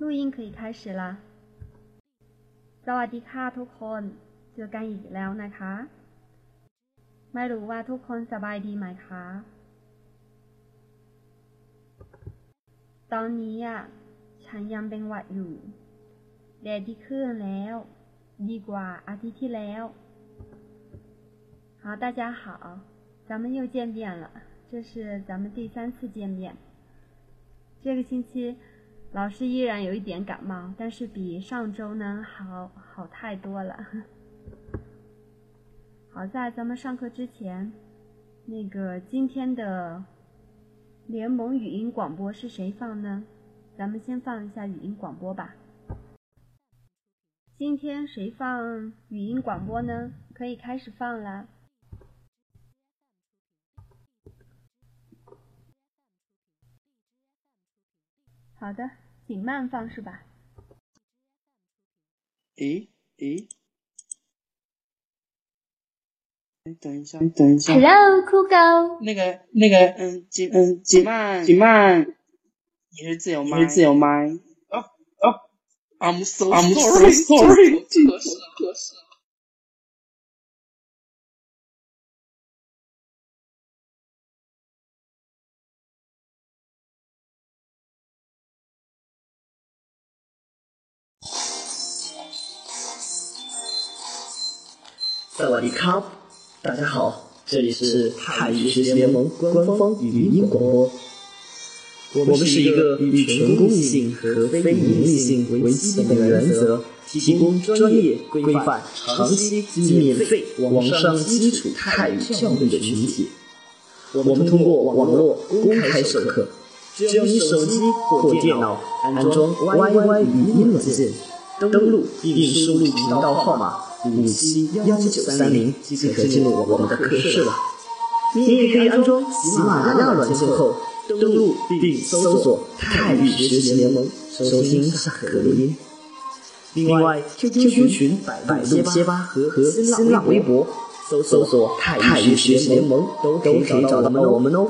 录音可以开始ละสวัสดีค่ะทุกคน เจอกันอีกแล้วนะคะ ไม่รู้ว่าทุกคนสบายดีไหมคะ ตอนนี้อ่ะ ฉันยังเป็นหวัดอยู่แดดดีขึ้นแล้ว ดีกว่าอาทิตย์ที่แล้ว好，大家好，咱们又见面了，这是咱们第三次见面。这个星期 老师依然有一点感冒，但是比上周呢好好太多了。好在咱们上课之前，那个今天的联盟语音广播是谁放呢？咱们先放一下语音广播吧。今天谁放语音广播呢？可以开始放了。好的，请慢放是吧？诶诶，等一下，等一下。Hello，酷狗。那个那个，嗯，几嗯几慢？几慢，你是自由麦，你是自由麦。哦哦，I'm so I'm so sorry，合适萨瓦迪卡，大家好，这里是泰语学习联盟官方语音广播。我们是一个以全公益性和非盈利性为基本的原则，提供专业、规范、长期免费网上基础泰语教育的群体。我们通过网络公开授课，只要你手机或电脑安装 YY 语音软件，登录并输入频道号码。五七幺九三零即可进入我们的课室了。你也可以安装喜马拉雅软件后，登录并搜索“泰语学习联盟”，收听下课录音。另外，QQ 群、百度贴吧和和新浪微博搜索“泰语学习联盟”都可以找到我们哦。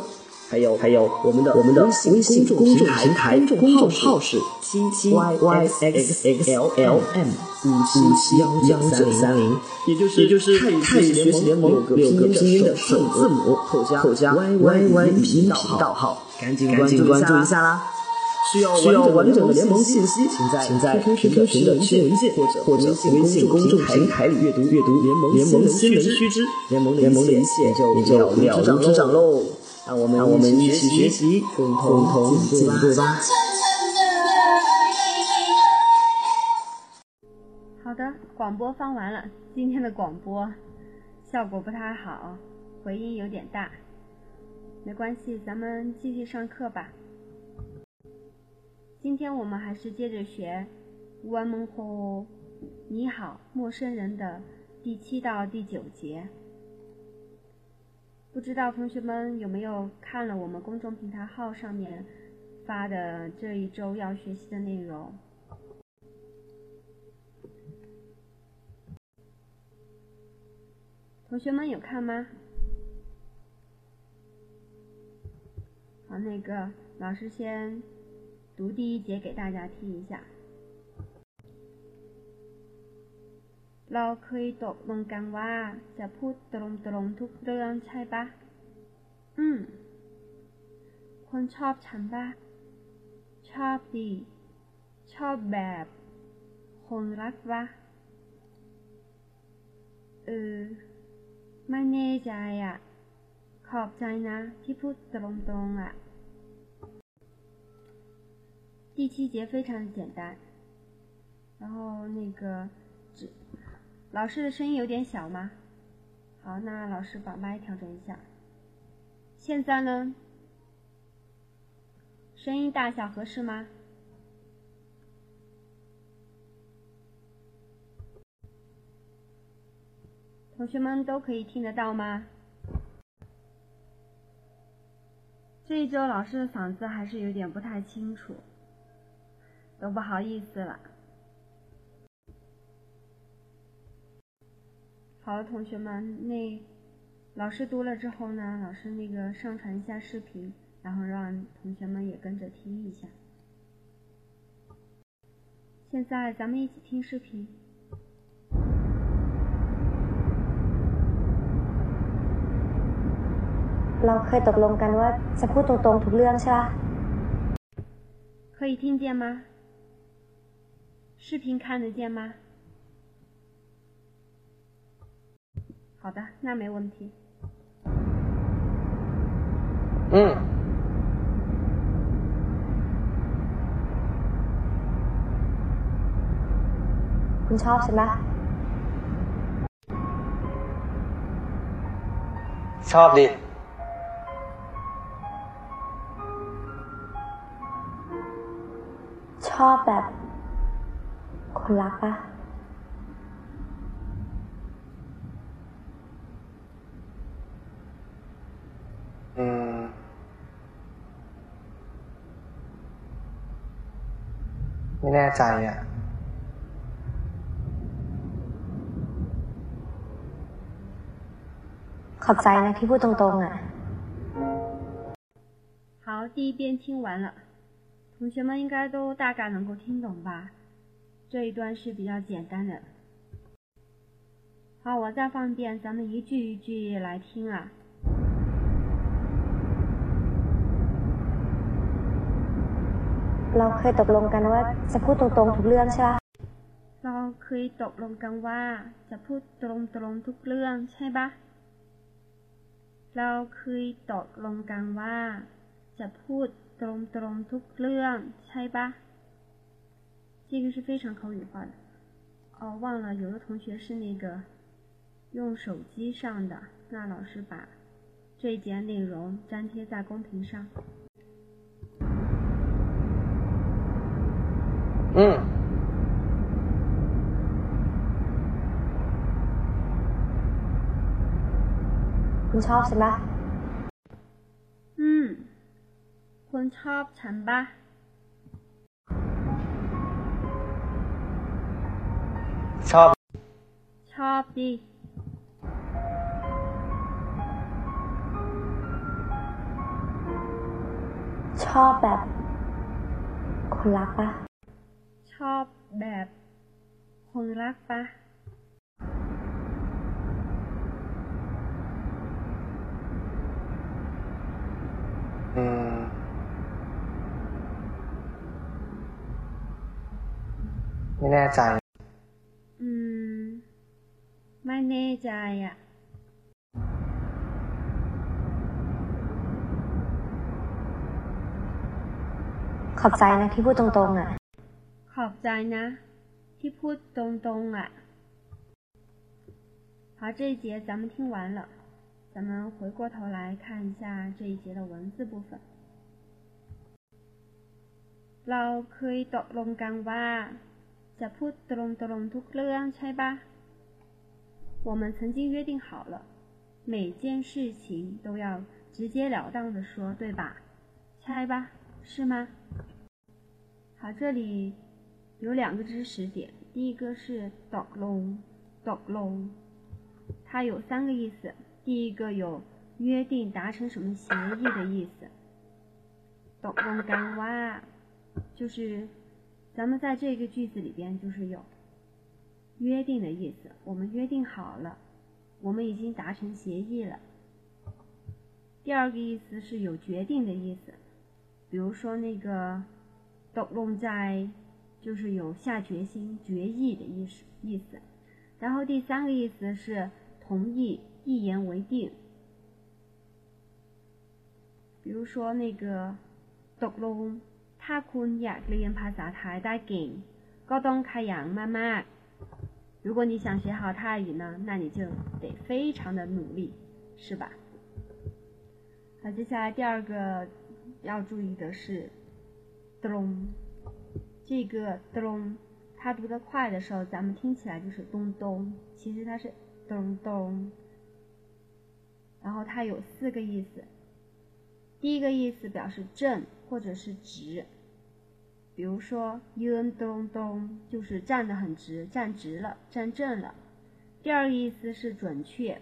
还有还有，我们的我们的微信公众平台公众号是 T T Y Y X X L L M 五七幺幺九三零，也就是也就是泰语学习联盟六个拼音的首字母后加后加 Y Y Y 频道号，赶紧关注关注一下啦！需要需要完整的联盟信息，请在 QQ 群的群文件或者或者微信公众平台里阅读阅读联盟联盟新闻须知，联盟联盟的一切也就了如指掌喽。让我们让我们一起学习，共同同进步吧。广播放完了。今天的广播效果不太好，回音有点大，没关系，咱们继续上课吧。今天我们还是接着学“万门吼”，你好，陌生人的第七到第九节。不知道同学们有没有看了我们公众平台号上面发的这一周要学习的内容？同学们有看吗？好，那个老师先读第一节给大家听一下。เราเคยตกลงกันว่าจะพูดตรงๆทุกเรื่องใช่ปะอืม คนชอบฉันปะชอบดี ชอบแบบ คนรักปะเออ ไม่แน่ใจอ่ะ ขอบใจนะ ที่พูดตรงๆอ่ะ第七节非常简单，然后那个只。老师的声音有点小吗？好，那老师把麦调整一下。现在呢？声音大小合适吗？ 同学们都可以听得到吗？这一周老师的嗓子还是有点不太清楚，都不好意思了。好了，同学们，那老师读了之后呢，老师那个上传一下视频，然后让同学们也跟着听一下。现在咱们一起听视频。 เราเคยตกลงกันว่าจะพูดตรงๆทุกเรื่องใช่ไหม可以听见吗？视频看得见吗？好的，那没问题。嗯。คุณชอบใช่ไหมชอบดิ อบแบบ คนรักปะอืม ไม่แน่ใจอ่ะขอบใจนะที่พูดตรงๆอ่ะ好，第一遍听完了， 同学们应该都大概能够听懂吧？这一段是比较简单的。好，我再放一遍，咱们一句一句来听啊。เราเคยตกลงกันว่าจะพูดตรงๆทุกเรื่องใช่ไหมเราเคยตกลงกันว่าจะพูดตรงๆทุกเรื่องใช่ปะเราเคยตกลงกันว่าจะพูด ตรงๆทุกเรื่องใช่ปะ这个是非常口语化的。哦，忘了，有的同学是那个用手机上的，那老师把这一节内容粘贴在公屏上。嗯。คุณชอ คุณชอบฉันปะชอบ ชอบดิ ชอบแบบ คนรักปะชอบแบบ คนรักปะอืม ไม่แน่ใจไม่แน่ใจอ่ะ ขอบใจนะที่พูดตรงๆอ่ะ ขอบใจนะ ที่พูดตรงๆอ่ะ好，这一节咱们听完了，咱们回过头来看一下这一节的文字部分。เราเคยตกลงกันว่า จะพูดตรงๆทุกเรื่องใช่ปะ我们曾经约定好了，每件事情都要直截了当的说，对吧？猜吧，是吗？好，这里有两个知识点，第一个是 dog long，dog long，它有三个意思。第一个有约定、达成什么协议的意思。dog long 干哇，就是 咱们在这个句子里边就是有。约定的意思，我们约定好了，我们已经达成协议了。第二个意思是有决定的意思，比如说那个“斗龙在”，就是有下决心、决议的意思意思。然后第三个意思是同意、一言为定。比如说那个“斗龙”，他คุณอยากเรียนภาษาไทยได้เก่งก็ต้องขยันมากๆ。如果你想学好泰语呢，那你就得非常的努力，是吧？好，接下来第二个要注意的是咚，这个咚，它读得快的时候，咱们听起来就是咚咚，其实它是咚咚。然后它有四个意思， 第一个意思表示正或者是直，比如说 yun dong dong 就是站得很直，站直了，站正了。第二个意思是准确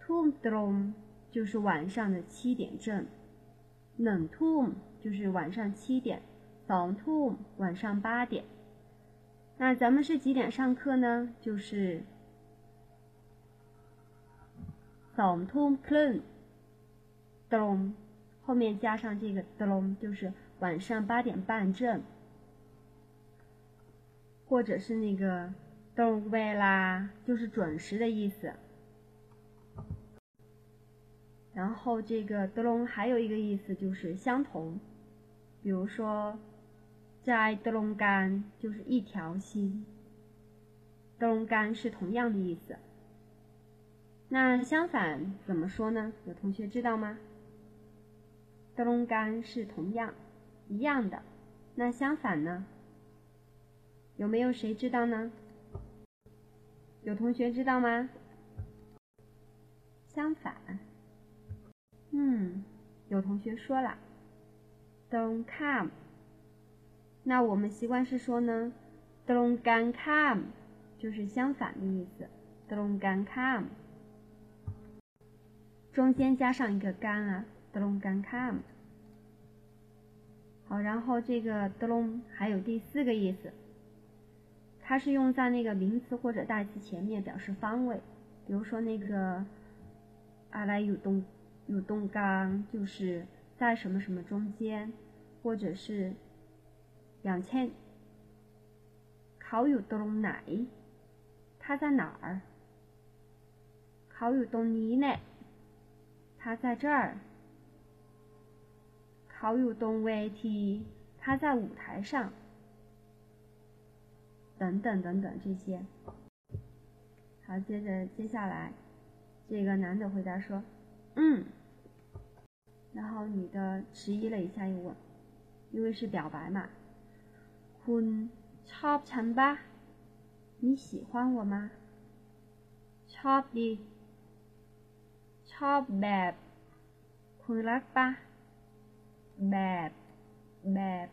，tum dong 就是晚上的七点正，nun tum 就是晚上七点，som tum 晚上八点。那咱们是几点上课呢？就是 som tum plan。咚，后面加上这个咚，就是晚上八点半正，或者是那个咚位啦，就是准时的意思。然后这个咚还有一个意思就是相同，比如说在咚干就是一条心，咚干是同样的意思。那相反怎么说呢？有同学知道吗？德隆干是同样一样的，那相反呢？有没有谁知道呢？有同学知道吗？相反。嗯，有同学说了，don't come。那我们习惯是说呢，don't come，就是相反的意思，don't come。中间加上一个干啊，don't come。好，然后这个 don't 还有第四个意思，它是用在那个名词或者代词前面表示方位，比如说那个阿来有东。有东刚就是在什么什么中间，或者是两千。考有东哪？他在哪儿？考有东尼呢？他在这儿。考有东维提，他在舞台上。等等等等这些。好，接着接下来，这个男的回答说：“嗯。”然后女的迟疑了一下，又问：“因为是表白嘛。”“คุณชอบฉัน吧？你喜欢我吗？”“ชอบดิ。”“ชอบแบบคุณรัก吧？”“แ map map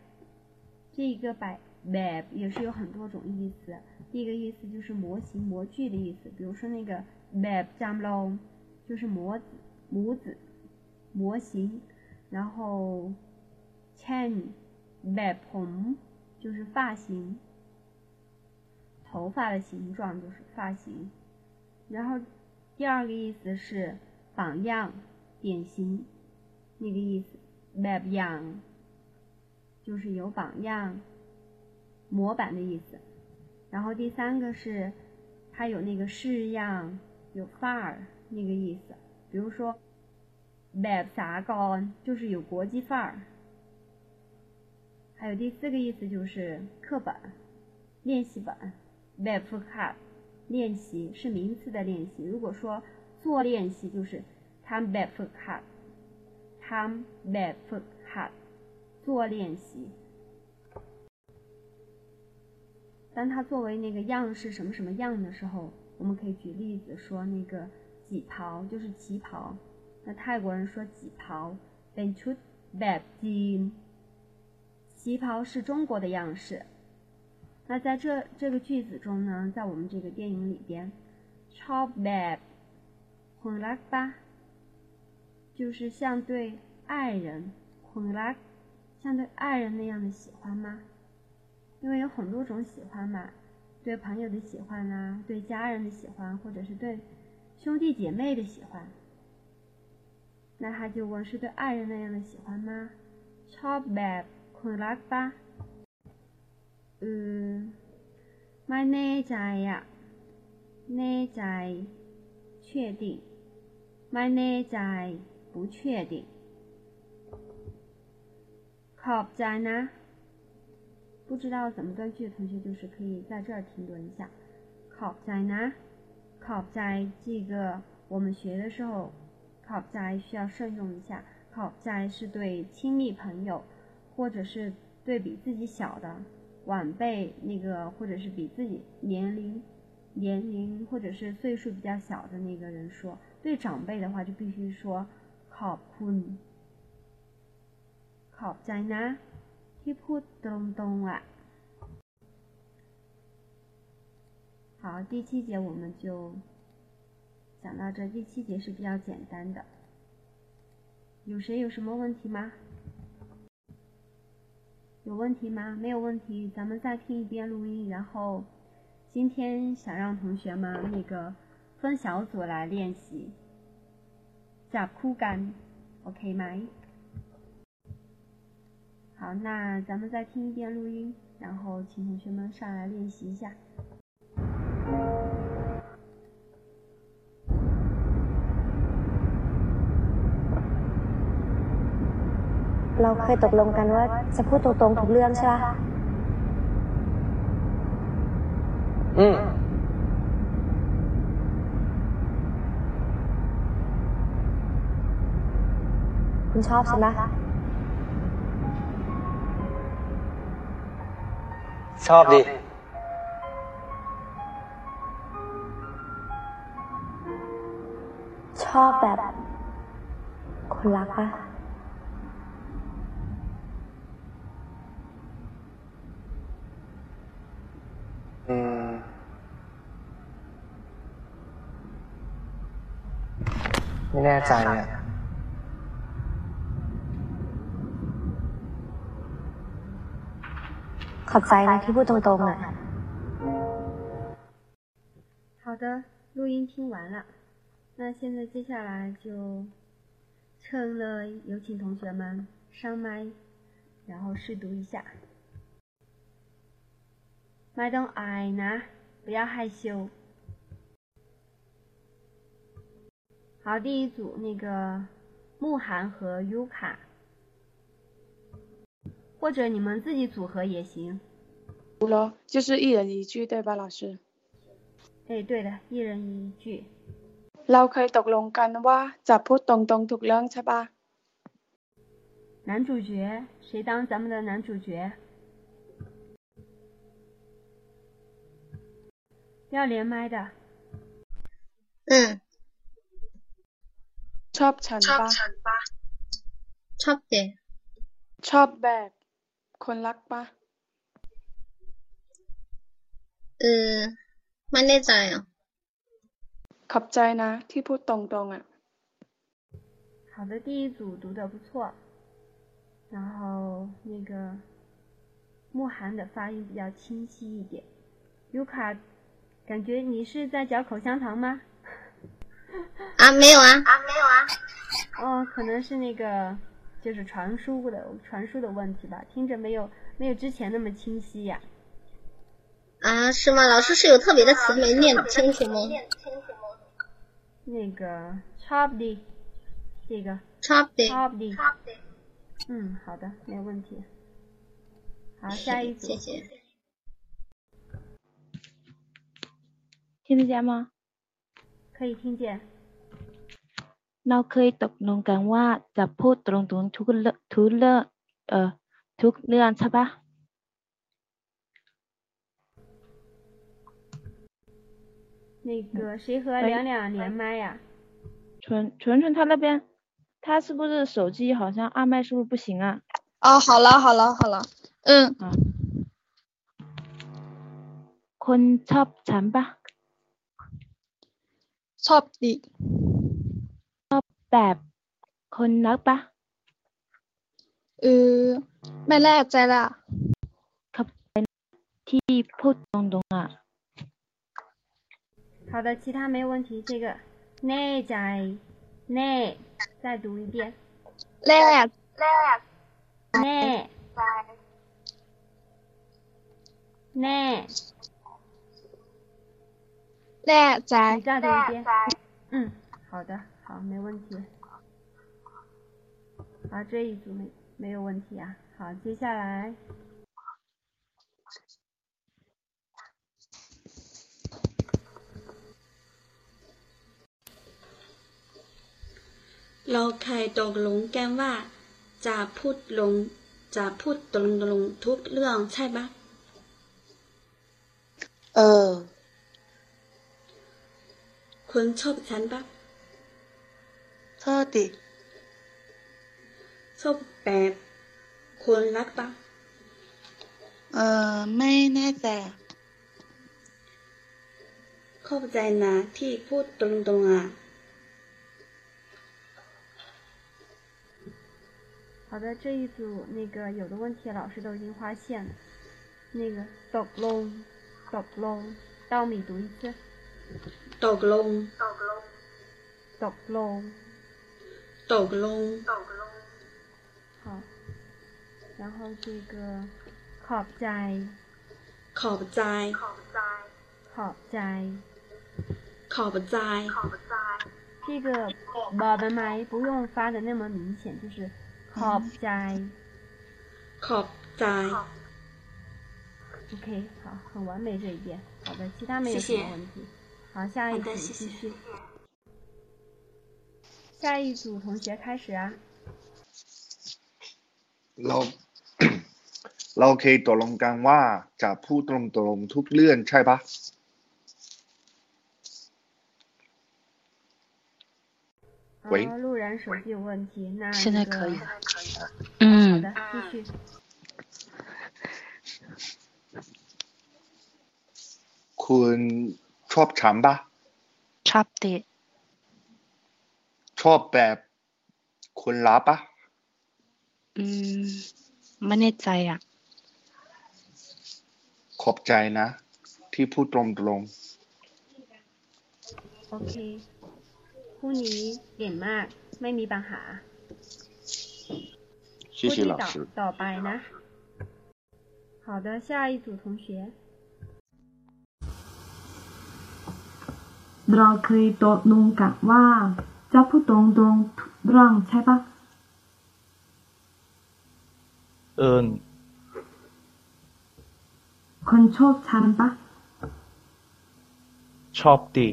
这一个百 map 也是有很多种意思。第一个意思就是模型模具的意思比如说那个 map jumbo 就是模子模子模型。然后 chin map 就是发型头发的形状就是发型。然后第二个意思是榜样典型那个意思 แบบอย่าง就是有榜样、模板的意思。然后第三个是它有那个式样、有范儿那个意思，比如说。แบบสากล就是有国际范儿，还有第四个意思就是课本、练习本。แบบฝึกหัด练习是名词的练习，如果说做练习就是ทำแบบฝึกหัด ทำแบบฝึกหัด做练习。当它作为那个样式什么什么样的时候，我们可以举例子说那个旗袍就是旗袍。那泰国人说旗袍เป็นชุดแบบจีน，旗袍是中国的样式。那在这这个句子中呢，在我们这个电影里边，ชอบแบบคนรัก吧， 就是像对爱人คนรัก，像对爱人那样的喜欢吗？因为有很多种喜欢嘛，对朋友的喜欢啊，对家人的喜欢，或者是对兄弟姐妹的喜欢。那他就问是对爱人那样的喜欢吗？ชอบแบบคนรักปะอืมไม่แน่ใจอ่ะแน่ใจ确定ไม่แน่ใจ 不确定。cop 在哪？不知道怎么断句的同学，就是可以在这儿停顿一下。cop 在哪？cop 在这个我们学的时候，cop 在需要慎用一下。cop 在是对亲密朋友，或者是对比自己小的晚辈那个，或者是比自己年龄、年龄或者是岁数比较小的那个人说。对长辈的话，就必须说。 考坤。考在呢，ที่พูดตรงๆ啊。好，第七节我们就。讲到这，第七节是比较简单的。有谁有什么问题吗？ 有问题吗？没有问题，咱们再听一遍录音。然后今天想让同学们那个分小组来练习， จับคู่กัน，OK 吗？好，那咱们再听一遍录音，然后请同学们上来练习一下。เราเคยตกลงกันว่าจะพูดตรงๆทุกเรื่องใช่ปะ อืม คุณชอบฉันปะชอบดิ ชอบแบบ คนรักปะอืม ไม่แน่ใจอะ อบใจนะที่พูดตรงๆอ่ะ 好的，录音听完了，那现在接下来就趁热有请同学们上麦，然后试读一下。麦ต้องอายนะ，不要害羞。好，第一组那个慕寒和优卡，或者你们自己组合也行。 咯，就是一人一句，对吧，老师？哎，对的，一人一句。 เราเคยตกลงกันว่าจะพูดตรงๆทุกเรื่องใช่ปะ 男主角，谁当咱们的男主角？要连麦的。 อืม ชอบฉันปะ ชอบเด ชอบแบบคนรักปะ เออไม่แน่ใจอ่ะ ขอบใจนะ ที่พูดตรงๆอ่ะ 好的，第一组读的不错，然后那个慕寒的发音比较清晰一点。尤卡，感觉你是在嚼口香糖吗？啊没有啊啊没有啊哦，可能是那个就是传输的传输的问题吧，听着没有没有之前那么清晰呀、啊 是吗？老师是有特别的词没念清楚吗？那个 chop 的，这个ชอบเด chop 的，嗯，好的，没有问题。好，下一组谢，谢。听得见吗？可以听见。 เราเคยตกลงกันว่าจะพูดตรงๆทุกเรื่องทุกเรื่องเอ่อทุกเรื่องใช่ปะ 那个谁和两两连麦呀、纯纯纯他那边，他是不是手机好像二麦是不是不行啊？哦，好了好了好了，嗯， คนชอบฉันปะ ชอบดิ แบบคนรักปะ เออไม่แน่ใจละ ที่พูดตรงๆอ่ะ 好的，其他没有问题。这个内在内，再读一遍。内内内内内在。再读一遍。嗯，好的，好，没问题。好，这一组没没有问题啊。好，接下来。 เราเคยตกลงกันว่า จะพูดลง จะพูดตรงตรงๆทุกเรื่องใช่ปะเออ คุณชอบฉันปะชอบดิชอบแบบคนรักปะเออไม่แน่ใจอะเข้าใจนะที่พูดตรงตรงๆอะ 好 好的，这一组那个有的问题老师都已经发现了。那个 dog long dog long，稻米读一次。 ตกลง dog long。 ตกลง 好，然后这个ขอบใจ ขอบใจ ขอบใจ ขอบใจ 这个宝宝们不用发的那么明显，就是 ขอบใจ ขอบใจ OK，好，很完美这一遍。好的，其他没有谢谢什么问题。好，下一组好的谢谢继续。下一组同学开始啊。 เรา เราเคยตกลงกันว่าจะพูดตรงๆทุกเรื่องใช่ปะ 喂啊，陆然手机有问题，那现在那个可以了好嗯的，继续。 คุณชอบฉันปะ ชอบดิ ชอบแบบคุณรักปะ อืม ไม่แน่ใจอ่ะ ขอบใจนะ ที่พูดตรง OK，คู่ นี้เก่งมาก ไม่มีปัญหา ๆ谢 คู่ 谢 ที่ 老 ต่อ 师 ต่อไปนะ 好的，下一组同学。 เราเคยตกลงกันว่าจะพูดตรงๆทุกเรื่องใช่ปะ เอิญ คนชอบฉันปะ ชอบดิ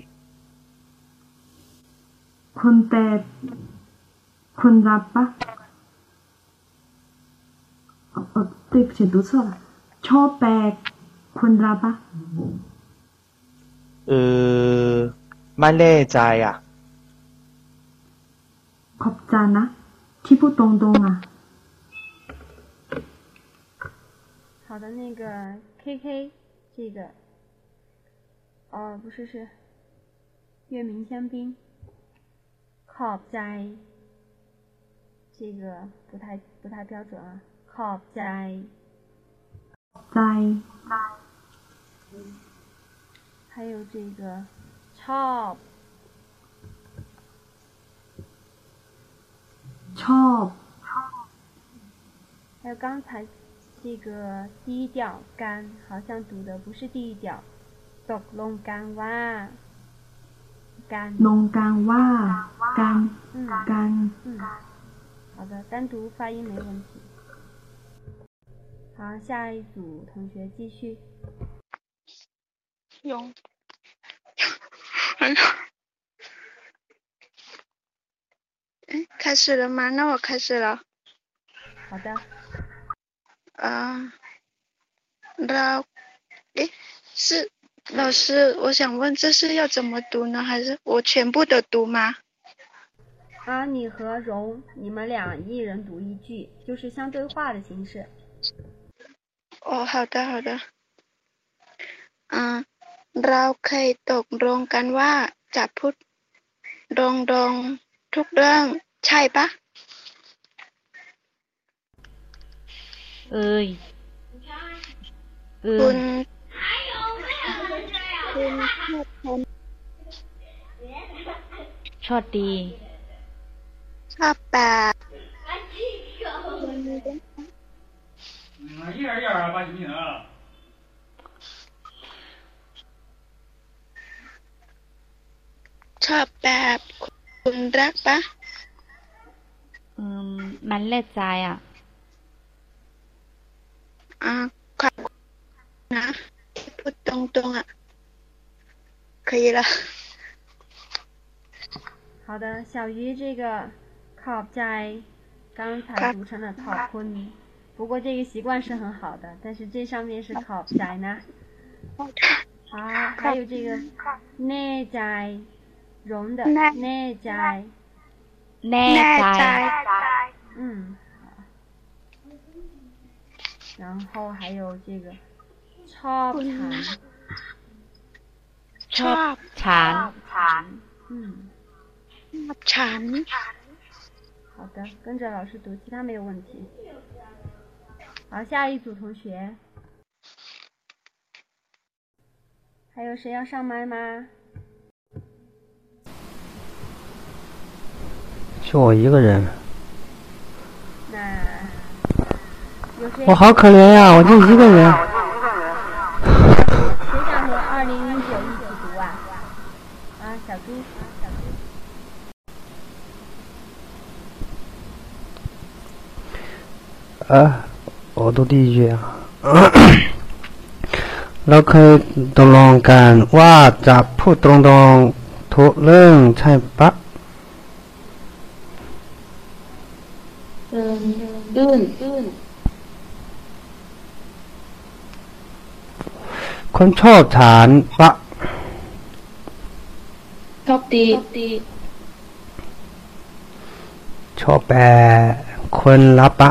คนแต่คนรักปะเออเออ对不起读错了ชอบแปลคนรักปะ เออ ไม่แน่ใจอ่ะ ขอบใจนะ ที่พูดตรงๆอ่ะ 好的，那个 KK 这个，哦，不是是月明香槟， ขอบใจ，这个不太不太标准啊，ขอบใจ， ใจ 还有这个 ชอบ， ชอบ 还有刚才这个低调干，好像读的不是低调，ตกลงกันว่า 龙干哇干，嗯，干，嗯，好的，单独发音没问题。好，下一组同学继续。有，哎，哎，开始了吗？那我开始了。好的。啊，那，哎，是。老师，我想问，这是要怎么读呢？还是我全部都读吗？啊，你和荣，你们俩一人读一句，就是像对话的形式。哦，好的好的。嗯，เราเคยตกลงกันว่าจะพูดตรงๆทุกเรื่องใช่ปะ เอ้ย เอ คุ อ ณคุณชอบฉัน ชอบดี ชอบแบบ 一点一点啊，把行不行啊？ ชอบแบบคุณรักปะ อืม มันแน่ใจอ่ะ อ่าขอบคุณนะที่พูดตรงๆอ่ะ 可以了。好的，小鱼这个 cop 在刚才读成了 top 昆，不过这个习惯是很好的，但是这上面是 cop 在呢。好，还有这个 内在容的内在内在，嗯，然后还有这个超长ชอบฉัน ฉัน嗯 ชอบฉัน 好 好的，跟着老师读，其他没有问题。好，下一组同学，还有谁要上麦吗？就我一个人。那有谁？我好可怜呀，我就一个人。谁想和二零零九一 啊，我读第一句啊。เราเคยตกลงกันว่าจะพูดตรงๆทุกเรื่องใช่ปะ เอินอื่นอื่น คนชอบฐานปะ ชอบดีดี ชอบแปลคนรับปะ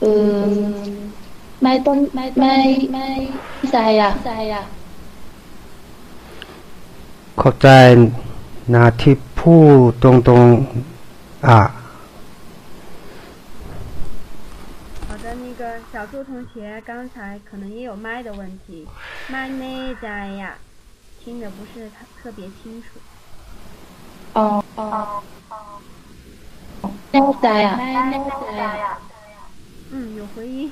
เออไม่ต้องไม่ไม่ไม่ใจอ่ะใจอ่ะ ขอบใจนะที่พูดตรงๆอ่ะ 好的，那个小猪同学刚才可能也有麦的问题，麦内在呀，听的不是特特别清楚。哦哦แน่ใจอ่ะไม่แน่ใจอ่ะ 嗯，有回音，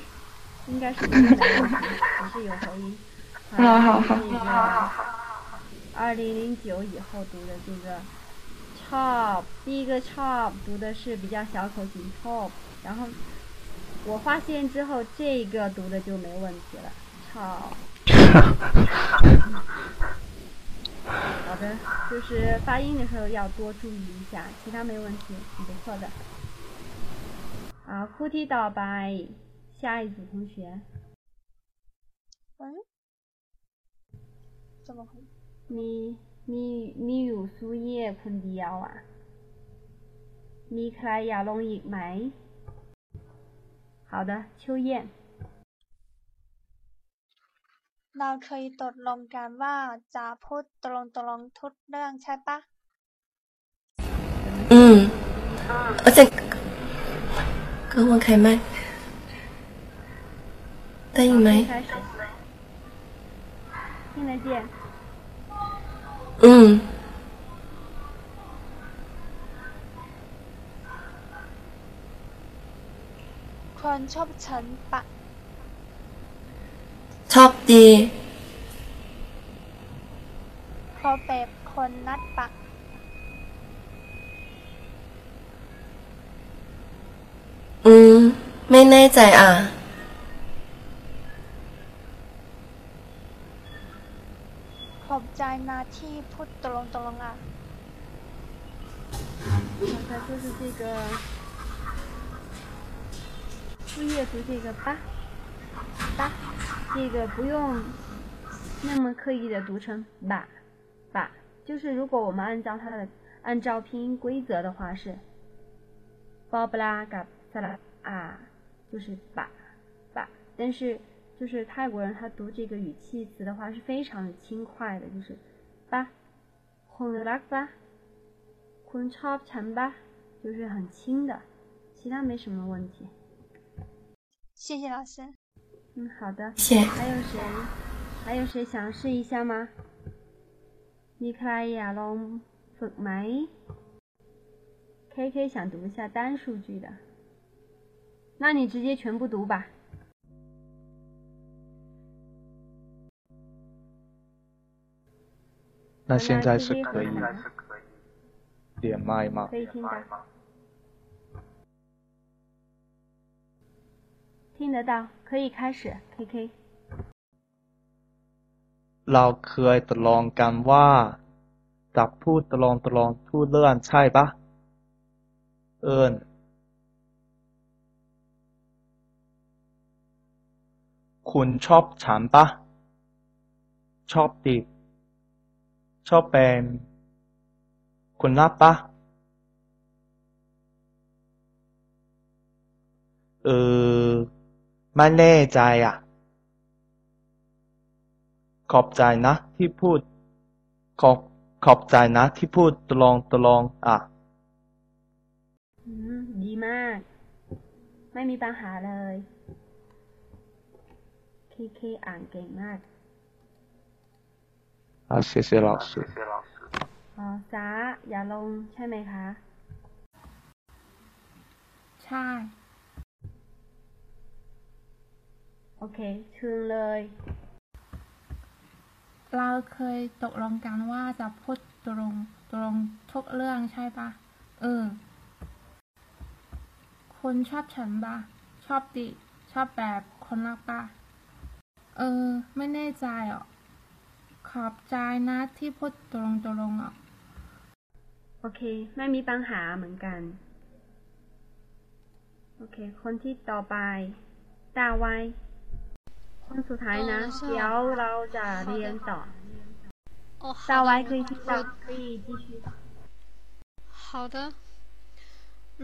应该是麦的问题，只是有回音。好好好这个二零零九以后读的这个 chop，第一个 chop 读的是比较小口型 chop，然后我发现之后这个读的就没问题了，chop。好的，就是发音的时候要多注意一下，其他没问题，很不错的。好，哭题ต่อไป下一组同学。嗯？怎么回？ มีมีมีอยู่ซูเย่คนเดียวอ่ะ มีใครอยากลงอีกไหม好的，秋燕。 เราเคยตกลงกันว่าจะพูดตรงๆทุกเรื่องใช่ปะ 嗯，而且 跟我开麦，答应没？开始。听得见。嗯。 คนชอบฉันปะ ชอบดี เพราะแบบคนนัดปะ ไม่แน่ใจอ่ะ ขอบใจนะที่พูดตรงๆอ่ะ 刚才就是这个树叶读这个吧吧，这个不用那么刻意的读成吧吧，就是如果我们按照它的按照拼音规则的话是 b 布拉嘎萨拉啊， 就是吧吧，但是就是泰国人他读这个语气词的话是非常轻快的，就是吧，混拉吧。คุณชอบฉันปะ就是很轻的，其他没什么问题。谢谢老师。嗯，好的。谢谢还有谁？还有谁想试一下吗？มีใครอยากลองฝึกไหม？K K 想读一下单数句的， 那你直接全部读吧。那现在是可以连麦吗？可以听的，听得到，可以开始。K K， เราเคยตกลงกันว่าจะพูดตรงตรงๆทุกเรื่องใช่ปะเอิญ คุณชอบฉันปะ ชอบติชอบเป็น คุณรับปะ เออ ไม่แน่ใจอะ ขอบใจนะที่พูด ขอบขอบใจนะที่พูดตรงตรงอะอืมดีมาก ไม่มีปัญหาเลย ที่เคอ่านเก่งมาก อาเซเซลอกสุอ๋จ้าอย่าลงใช่ไหมคะ ใช่ โอเคเชิญเลย เราเคยตกลงกันว่าจะพูดตรงตรงทุกเรื่องใช่ปะเออ คนชอบฉันปะชอบดิ ชอบแบบคนรักปะ เออ ไม่แน่ใจอ่ะ ขอบใจนะที่พูดตรงตรงอ่ะ โอเค ไม่มีปัญหาเหมือนกัน โอเค คนที่ต่อไป大歪คนสุดท้ายนะ 哦是啊 เดี๋ยวเราจะเรียนต่อ哦，大好的，歪可以听到我，可以继续。好的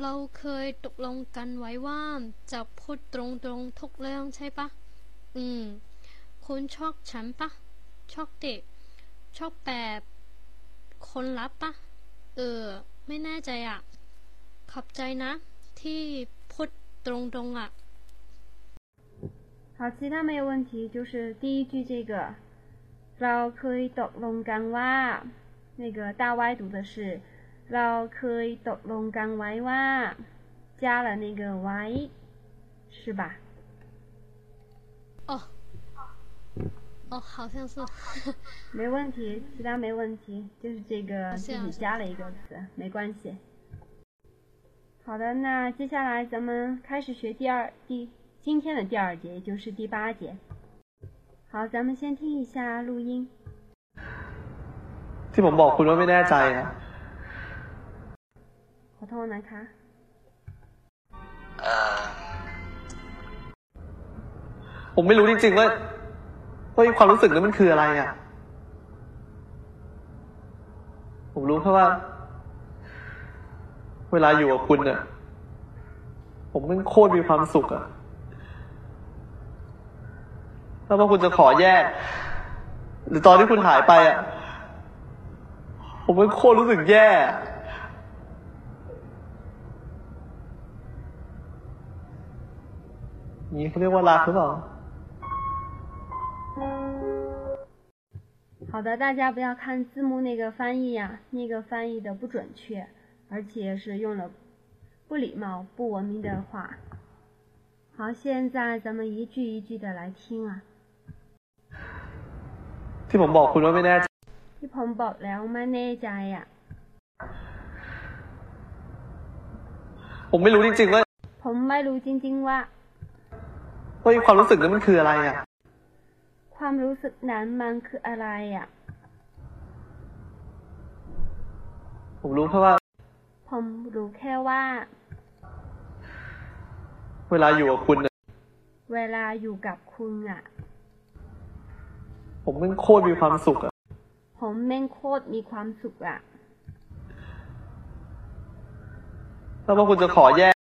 เราเคยตกลงกันไว้ว่าจะพูดตรงๆทุกเรื่องใช่ปะ อืม คุณชอบฉันปะ ชอบเด็ก ชอบแบบคนรับปะ เออ ไม่แน่ใจอ่ะ ขอบใจนะ ที่พูดตรงๆอ่ะ 好，其他没有问题，就是第一句这个，เราเคยตกลงกันว่า 那个大歪读的是เราเคยตกลงกันไว้ว่า 加了那个ไว้，是吧？哦， 哦，好像是。没问题，其他没问题，就是这个自是啊己加了一个词，没关系。好的，那接下来咱们开始学第二第今天的第二节，也就是第八节。好，咱们先听一下录音。 ที่ผมบอกคุณว่าไม่แน่ใจอะ ขอโทษนะคะ เออผมไม่รู้จริงๆว่า ว่าไอ้ความรู้สึกนั้นมันคืออะไรอะ ผมรู้แค่ว่า เวลาอยู่กับคุณเนี่ยผมมันโคตรมีความสุขอะ แล้วว่าคุณจะขอแยก หรือตอนที่คุณหายไปอะ ผมมันโคตรรู้สึกแย่นี่เขาเรียกว่ารักหรือเปล่า 好的，大家不要看字幕那个翻译呀、那个翻译的不准确，而且是用了不礼貌、不文明的话。好，现在咱们一句一句的来听啊。 ที่ผมบอกคุณว่าไม่แน่ใจ ที่ผมบอกแล้วไม่แน่ใจอ่ะ ผมไม่รู้จริงๆว่า ผมไม่รู้จริงๆว่า ว่าไอ้ความรู้สึกนั้นมันคืออะไรอ่ะ ความรู้สึกนั้นมันคืออะไรอะ ผมรู้แค่ว่า ผมรู้แค่ว่า เวลาอยู่กับคุณเนี่ยเวลาอยู่กับคุณอะ ผมมันโคตรมีความสุขอะผมแม่งโคตรมีความสุขอะ แล้วว่าคุณจะขอแยก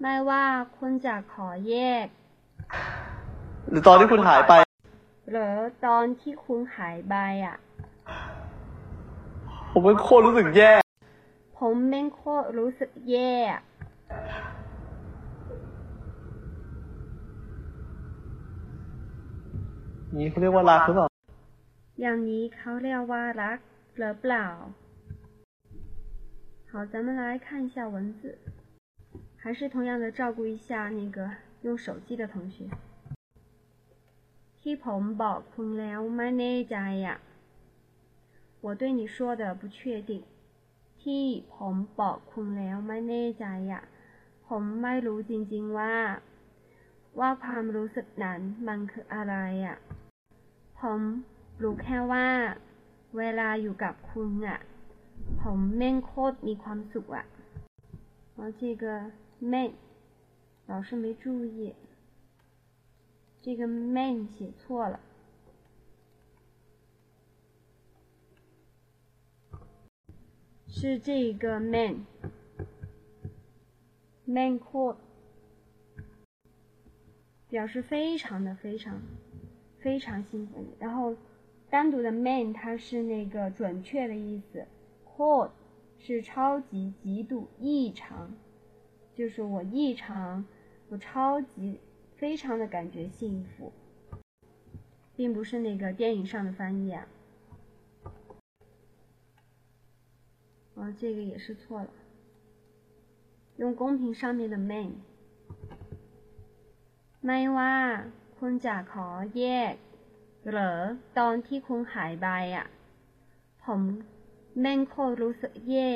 ไม่ว่าคุณจะขอแยก หรือตอนที่คุณหายไป หรือตอนที่คุณหายไปอ่ะ ผมมันโคตรรู้สึกแย่ ผมแม่งโคตรรู้สึกแย่อะ นี่เขาเรียกว่ารักหรือเปล่า อย่างนี้เขาเรียกว่ารักหรือเปล่า好，咱们来看一下文字，还是同样的照顾一下那个用手机的同学。 ที่ผมบอกคุณแล้วไม่แน่ใจอ่ะ我对你说的不确定ที่ผมบอกคุณแล้วไม่แน่ใจอ่ะผมไม่รู้จริงๆว่า ว่าความรู้สึกนั้นมันคืออะไรอ่ะผมรู้แค่ว่า เวลาอยู่กับคุณอ่ะ ผมแม่งโคตรมีความสุขอ่ะ然后这个แม่ง老师没注意 这个 man 写错了，是这个 man man code，表示非常的非常非常兴奋，然后单独的 man 它是那个准确的意思，hot 是超级、极度、异常，就是我异常，我超级、非常的感觉幸福，并不是那个电影上的翻译啊。啊，这个也是错了，用公屏上面的 man。ไม่ว่าคุณจะขอแยกหรือตอนที่คุณหายไปอ่ะผมแม่งโคตรรู้สึกแย่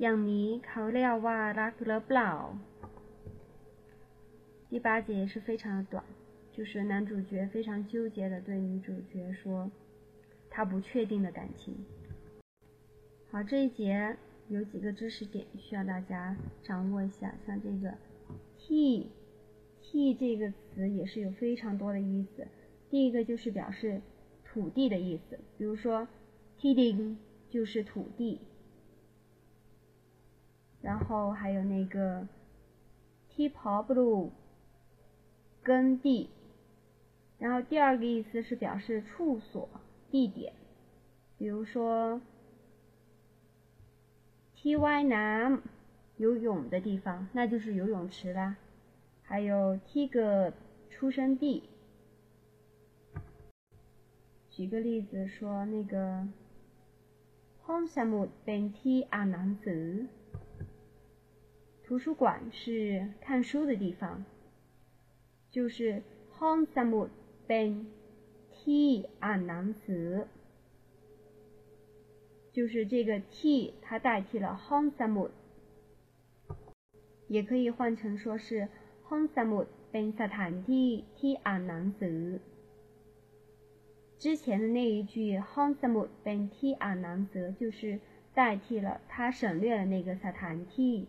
อย่างนี้เขาเรียกว่ารักหรือเปล่า 第八节也是非常的短，就是男主角非常纠结的对女主角说他不确定的感情。好，这一节有几个知识点需要大家掌握一下，像这个 he。地这个词也是有非常多的意思。第一个就是表示土地的意思，比如说 t i d i n g 就是土地，然后还有那个 t p o blue 耕地，然后第二个意思是表示处所、地点，比如说 ty 南游泳的地方，那就是游泳池啦。还有 T 个出生地，举个例子说，那个 Home Samu Ben T 阿南子，图书馆是看书的地方，就是 hansamud ben t anangze，就是这个 t 它代替了 hansamud，也可以换成说是 hansamud ben satan t t anangze。之前的那一句 hansamud ben t anangze 就是代替了，它省略了那个 satan t，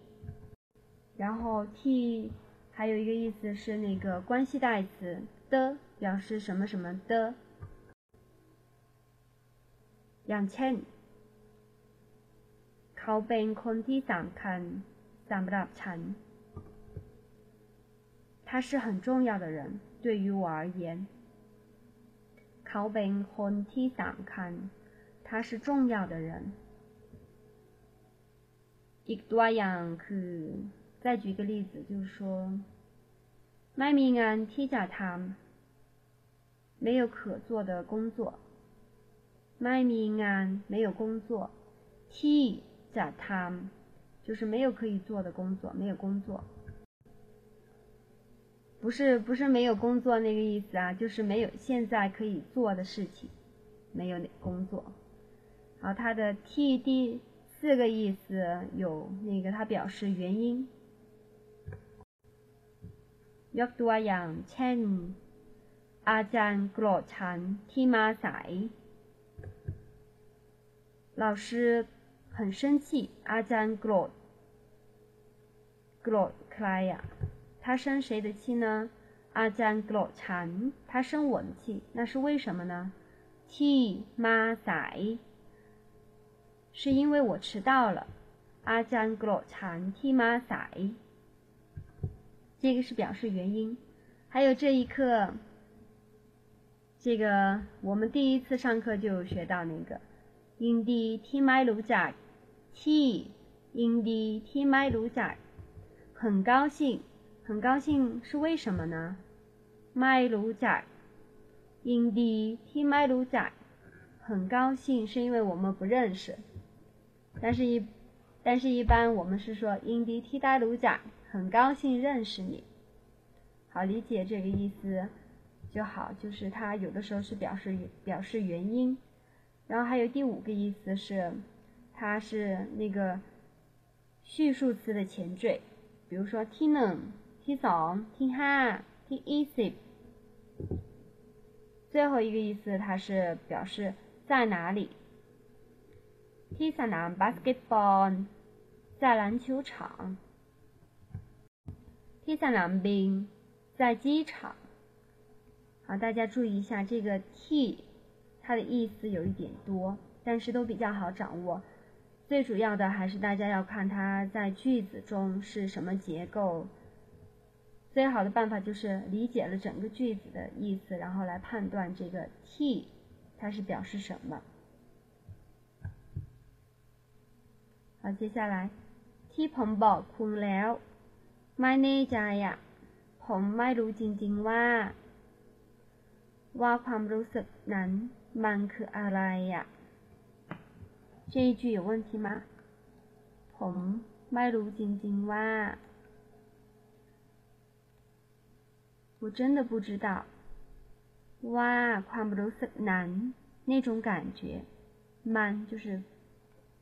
然后 t。还有一个意思是那个关系代词的表示什么什么的อย่างเช่นเขาเป็นคนที่สำคัญสำหรับฉัน他是很重要的人，对于我而言。เขาเป็นคนที่สำคัญ他是重要的人。อีกตัวอย่างคือ， 再举一个例子，就是说，my m i a n teacher time 没有可做的工作，my m i a n 没有工作，teacher time 就是没有可以做的工作，没有工作。不是不是没有工作那个意思啊，就是没有现在可以做的事情，没有工作。然后它的 T 第四个意思有那个它表示原因， ยกตัวอย่างเช่นอาจารย์โกรธฉันที่มาสาย老师很生气อาจารย์โกรธโกรธใครอ่ะ他生谁的气呢？阿江格罗禅，他生我的气，那是为什么呢？T 马仔，是因为我迟到了。阿江格罗禅 T 马仔， 那个是表示原因，还有这一课，这个我们第一次上课就学到那个，in the timai l u j a t in the timai l u j a 很高兴，很高兴是为什么呢？mai l u j a in the timai l u j a 很高兴是因为我们不认识，但是一，但是一般我们是说 in the timai l u j a 很高兴认识你。好理解这个意思就好就是它有的时候是表示表示原因。然后还有第五个意思是它是那个序数词的前缀比如说 tin tin ta tin 最后一个意思它是表示在哪里。ti sa n a basketball 在篮球场。ที่สนามบิน在机场。好，大家注意一下，这个 t 它的意思有一点多，但是都比较好掌握。最主要的还是大家要看它在句子中是什么结构。最好的办法就是理解了整个句子的意思，然后来判断这个 t 它是表示什么？好，接下来ที่ผมบอกคุณแล้ว ไม่แน่ใจอ่ะผมไม่รู้จริงๆว่า ว่าความรู้สึกนั้นมันคืออะไรอ่ะ这一句有问题吗？ผมไม่รู้จริงๆว่า我真的不知道ว่าความรู้สึกนั้น那种感觉มัน就是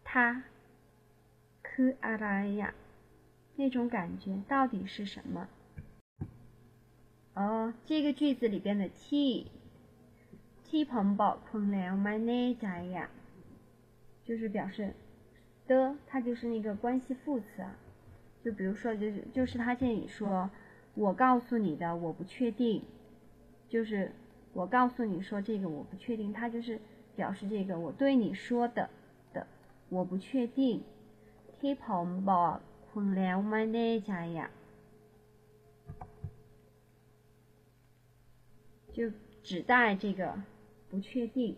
它คืออะไร呀 那种感觉到底是什么？哦，这个句子里边的 “te”，te pum pum le my n zai ya，就是表示的，它就是那个关系副词啊。就比如说，就是就是他这里说，我告诉你的，我不确定。就是我告诉你说这个，我不确定。它就是表示这个我对你说的的，我不确定。te pum pum。คุณแล้วไม่แน่ใจ呀就指代这个不确定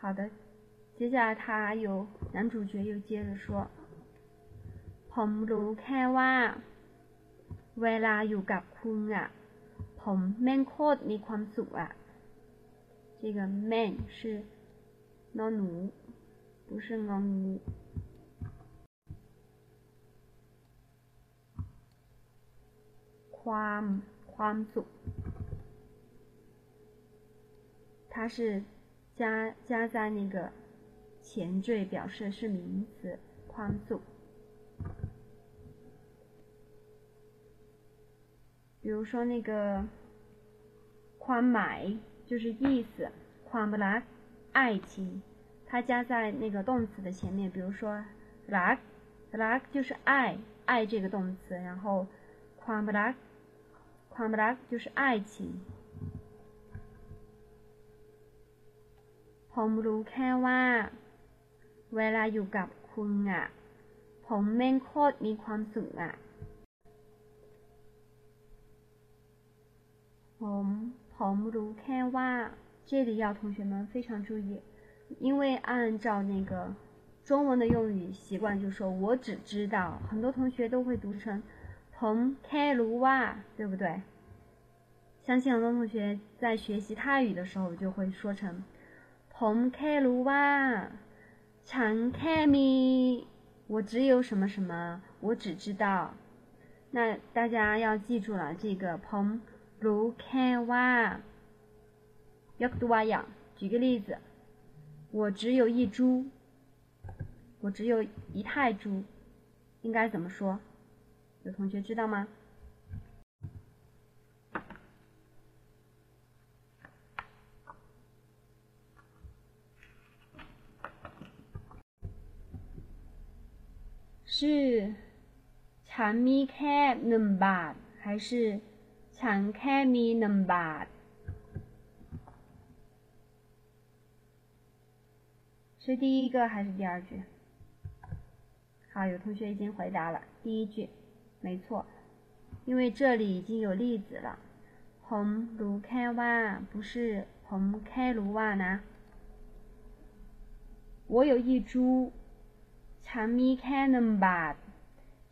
好的，接下来他有男主角又接着说：“ผมรู้แค่ว่า เวลาอยู่กับคุณอ่ะ ผมแม่งโคตรมีความสุขอ่ะ这个 man 是 n o 奴，不是 n o 奴。ความความสุข它是加加在那个前缀，表示是名词，宽恕。 比如说那个宽买就是意思，宽不拉爱情，它加在那个动词的前面。比如说拉拉就是爱爱这个动词，然后宽不拉宽不拉就是爱情。ผมรู้แค่ว่า เวลาอยู่กับคุณอ่ะผมแม่งโคตรมีความสุขอ่ะ ผมผมรู้แค่ว่า这里要同学们非常注意，因为按照那个中文的用语习惯，就说我只知道，很多同学都会读成ผมแค่รู้ว่า，对不对？相信很多同学在学习泰语的时候就会说成。ผมแค่รู้ว่า ฉันแค่มี 我只有什么什么，我只知道。那大家要记住了，这个ผม รู้แค่ว่ายกตัวอย่าง举个例子，我只有一株，我只有一泰猪，应该怎么说？有同学知道吗？是ฉันมีแค่หนึ่งบาท还是 ฉันแค่มีหนึ่งบาท是第一个还是第二句？好，有同学已经回答了第一句，没错，因为这里已经有例子了。ผมรู้แค่ว่า不是ผมแค่รู้ว่านะ我有一株ฉันมีแค่หนึ่งบาท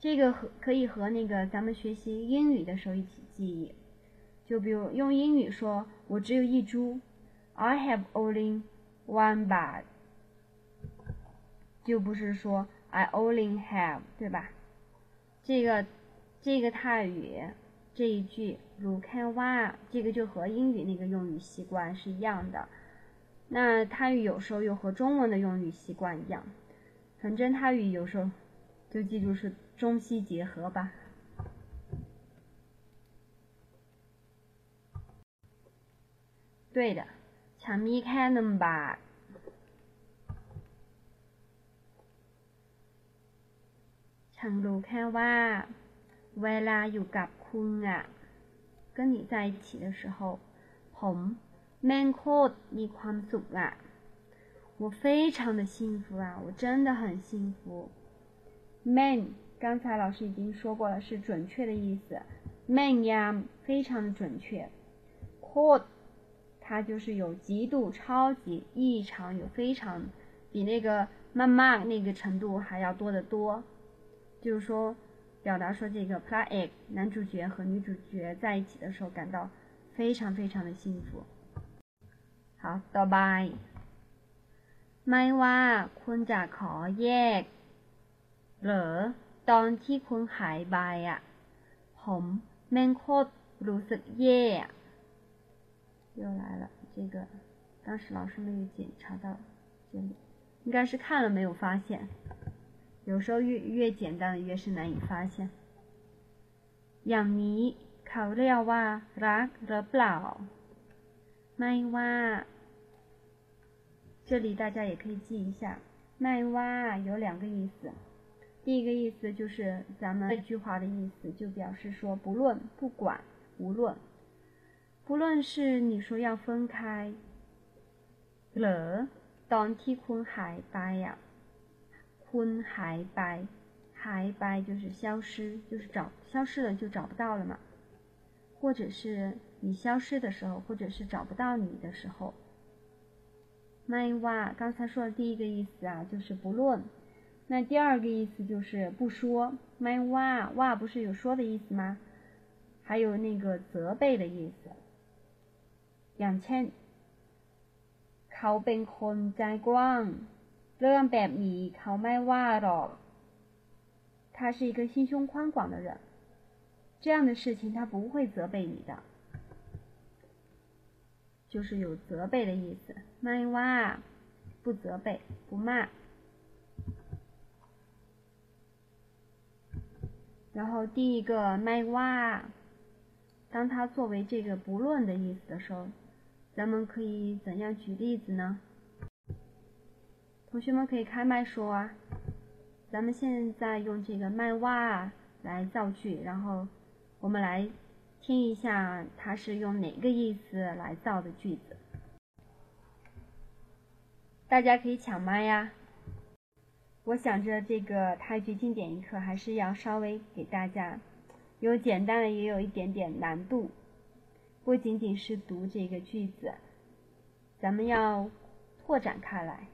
这个和可以和那个咱们学习英语的时候一起记忆。就比如用英语说，我只有一株，I have only one bud，就不是说 I only have，对吧？这个这个泰语这一句如看哇，这个就和英语那个用语习惯是一样的。那泰语有时候又和中文的用语习惯一样，反正泰语有时候就记住是中西结合吧。对的，ฉันมีแค่หนึ่งบาทฉันรู้แค่ว่า เวลาอยู่กับคุณอ่ะ跟你在一起的时候ผมแม่งโคตรมีความสุขอ่ะ我非常的幸福啊我真的很幸福 man 刚才老师已经说过了，是准确的意思。man 呀，非常的准确。quote，它就是有极度、超级、异常，有非常，比那个慢慢那个程度还要多得多。就是说，表达说这个 play egg 男主角和女主角在一起的时候感到非常非常的幸福。好，ต่อไปไม่ว่าคุณจะขอแยกหรือ ตอนที่คุณหายไปอ่ะผมแม่งโคตรรู้สึกแย่又来了，这个当时老师没有检查到这里，应该是看了没有发现。有时候越越简单的越是难以发现。อย่างนี้เขาเรียกว่ารักหรือเปล่าไม่ว่า这里大家也可以记一下，ไม่ว่า有两个意思。 第一个意思就是咱们这句话的意思，就表示说不论不管无论，不论是你说要分开了，当听坤海拜呀，坤海拜，海拜就是消失，就是找消失了就找不到了嘛，或者是你消失的时候，或者是找不到你的时候，那哇刚才说的第一个意思啊，就是不论。那第二个意思就是不说。ไม่ว่าว่า不是有说的意思吗？还有那个责备的意思。อย่างเช่นเขาเป็นคนใจกว้างเรื่องแบบนี้เขาไม่ว่าหรอก他是一个心胸宽广的人，这样的事情他不会责备你的。就是有责备的意思，ไม่ว่า不责备，不骂。 然后第一个麦哇，当它作为这个不论的意思的时候，咱们可以怎样举例子呢？同学们可以开麦说啊。咱们现在用这个麦哇来造句，然后我们来听一下它是用哪个意思来造的句子。大家可以抢麦呀。我想着这个泰剧经典一课还是要稍微给大家有简单的，也有一点点难度，不仅仅是读这个句子，咱们要拓展开来。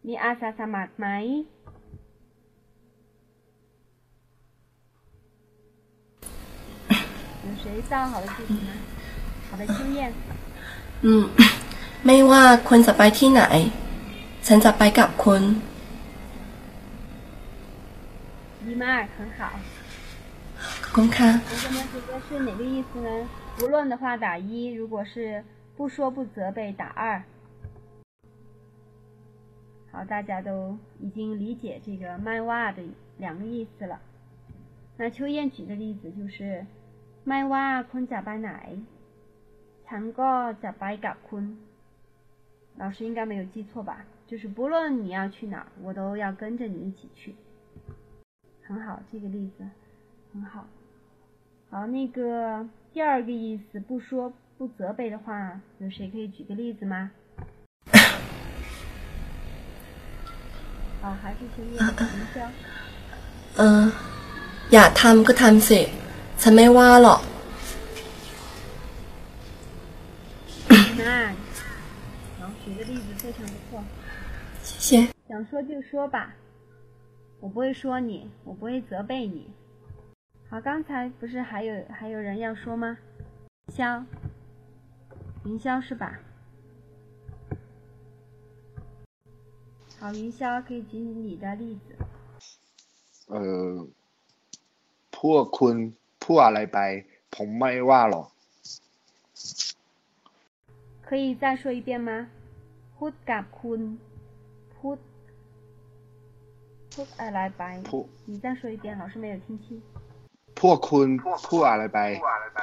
你阿萨萨马麦？有谁造好的句子吗？好的经验。嗯， ไม่ว่าคุณจะไปที่ไหน ฉันจะไปกับคุณ。一麦二很好。公开。同学们，这个是哪个意思呢？不论的话打一，如果是不说不责备打二。好，大家都已经理解这个麦哇的两个意思了。那秋燕举的例子就是。ไม่ว่าคุณจะไปไห 老师应该没有记错吧？就是不论你要去哪，我都要跟着你一起去。很好，这个例子很好。好，那个第二个意思，不说不责备的话，有谁可以举个例子吗？好，还是先念营销。嗯，อยากทำก็ทำสิฉันไม่ว่าหรอก好， 举个例子非常不错。谢谢。想说就说吧，我不会说你，我不会责备你。好，刚才不是还有还有人要说吗？潇，云霄是吧？好，云霄可以举你的例子。呃，พ坤。พูดอะไรไปผมไม่ว่าหรอก可以再说一遍吗 พูดกับคุณพูดพูดอะไรไป你再说一遍老师没有听清พวกคุณพูดอะไรไป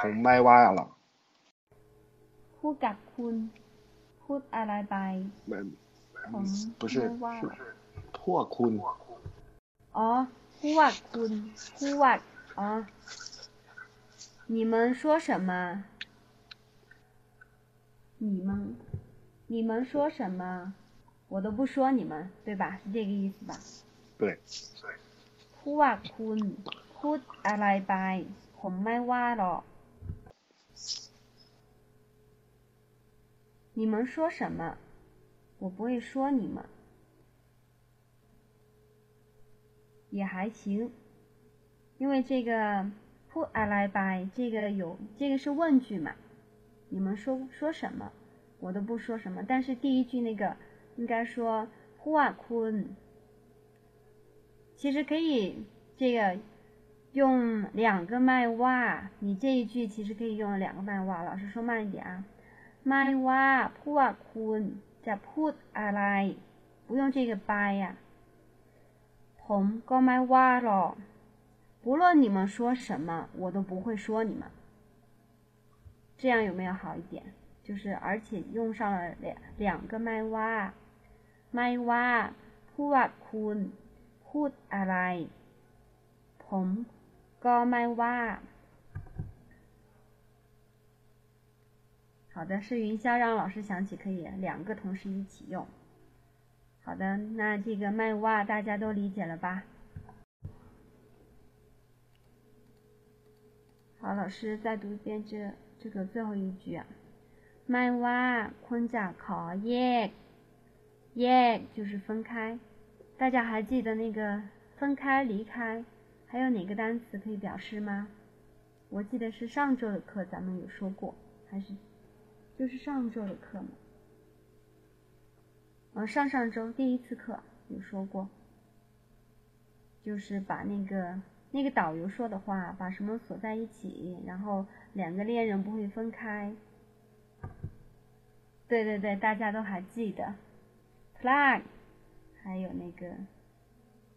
ผมไม่ว่าหรอกพูดกับคุณพูดอะไรไปผมไม่ว่าพวกคุณอ๋อพูดคุณพูดอ๋อ你们说什么？你们， 你们说什么？ 我都不说你们，对吧？是这个意思吧？对。พวกคุณพูดอะไรไปผมไม่ว่าหรอก你们说什么？我不会说你们。也还行，因为这个 putอะไรไป这个有这个是问句嘛？你们说说什么？ 我都不说什么。但是第一句那个应该说 p u 坤，其实可以这个用两个麦哇。你这一句其实可以用两个麦哇。老师说慢一点啊，麦哇 p u 坤加 put อะไร不用这个 by 呀。ผมก็ไม่ว่าหรอก不论你们说什么，我都不会说你们。这样有没有好一点？ 就是而且用上了两两个ไม่ว่าไม่ว่าพวกคุณพูดอะไรผมก็ไม่ว่า好的，是云霄让老师想起可以两个同时一起用。好的，那这个麦哇大家都理解了吧？好，老师再读一遍这这个最后一句啊。 麦哇坤甲考耶耶就是分开，大家还记得那个分开离开还有哪个单词可以表示吗？我记得是上周的课咱们有说过，还是就是上周的课吗？嗯，上上周第一次课有说过，就是把那个那个导游说的话，把什么锁在一起，然后两个恋人不会分开。对对对，大家都还记得，plug，还有那个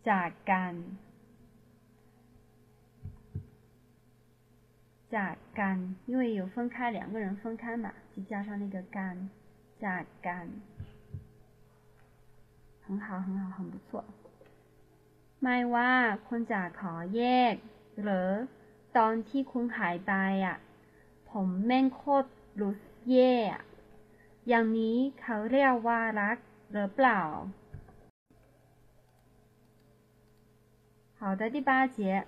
榨干，榨干，因为有分开，两个人分开嘛，就加上那个干，榨干。很好，很好，很不错。ไม่ว่าคุณจะขอแยกหรือตอนที่คุณหายไปอ่ะผมแม่งโคตรรู้แ ย่อย่างนี้เขาเรียกว่ารักหรือเปล่า好的，第八节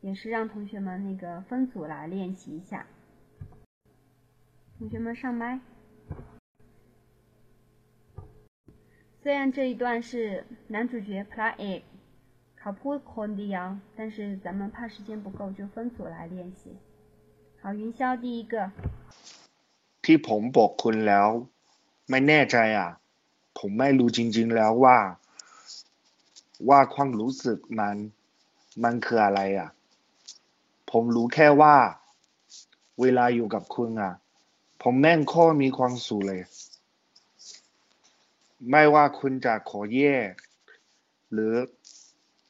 也是让同学们那个分组来练习一下。同学们上麦。虽然这一段是男主角 play it，เขาพูดคนเดียว，但是咱们怕时间不够，就分组来练习。好，云霄第一个。 ที่ผมบอกคุณแล้ว ไม่แน่ใจอะ ผมไม่รู้จริง ๆแล้วว่า ว่าความรู้สึกมัน มันคืออะไรอะ ผมรู้แค่ว่า เวลาอยู่กับคุณอะ ผมแม่งโคตรมีความสุขเลย ไม่ว่าคุณจะขอแยกหรือ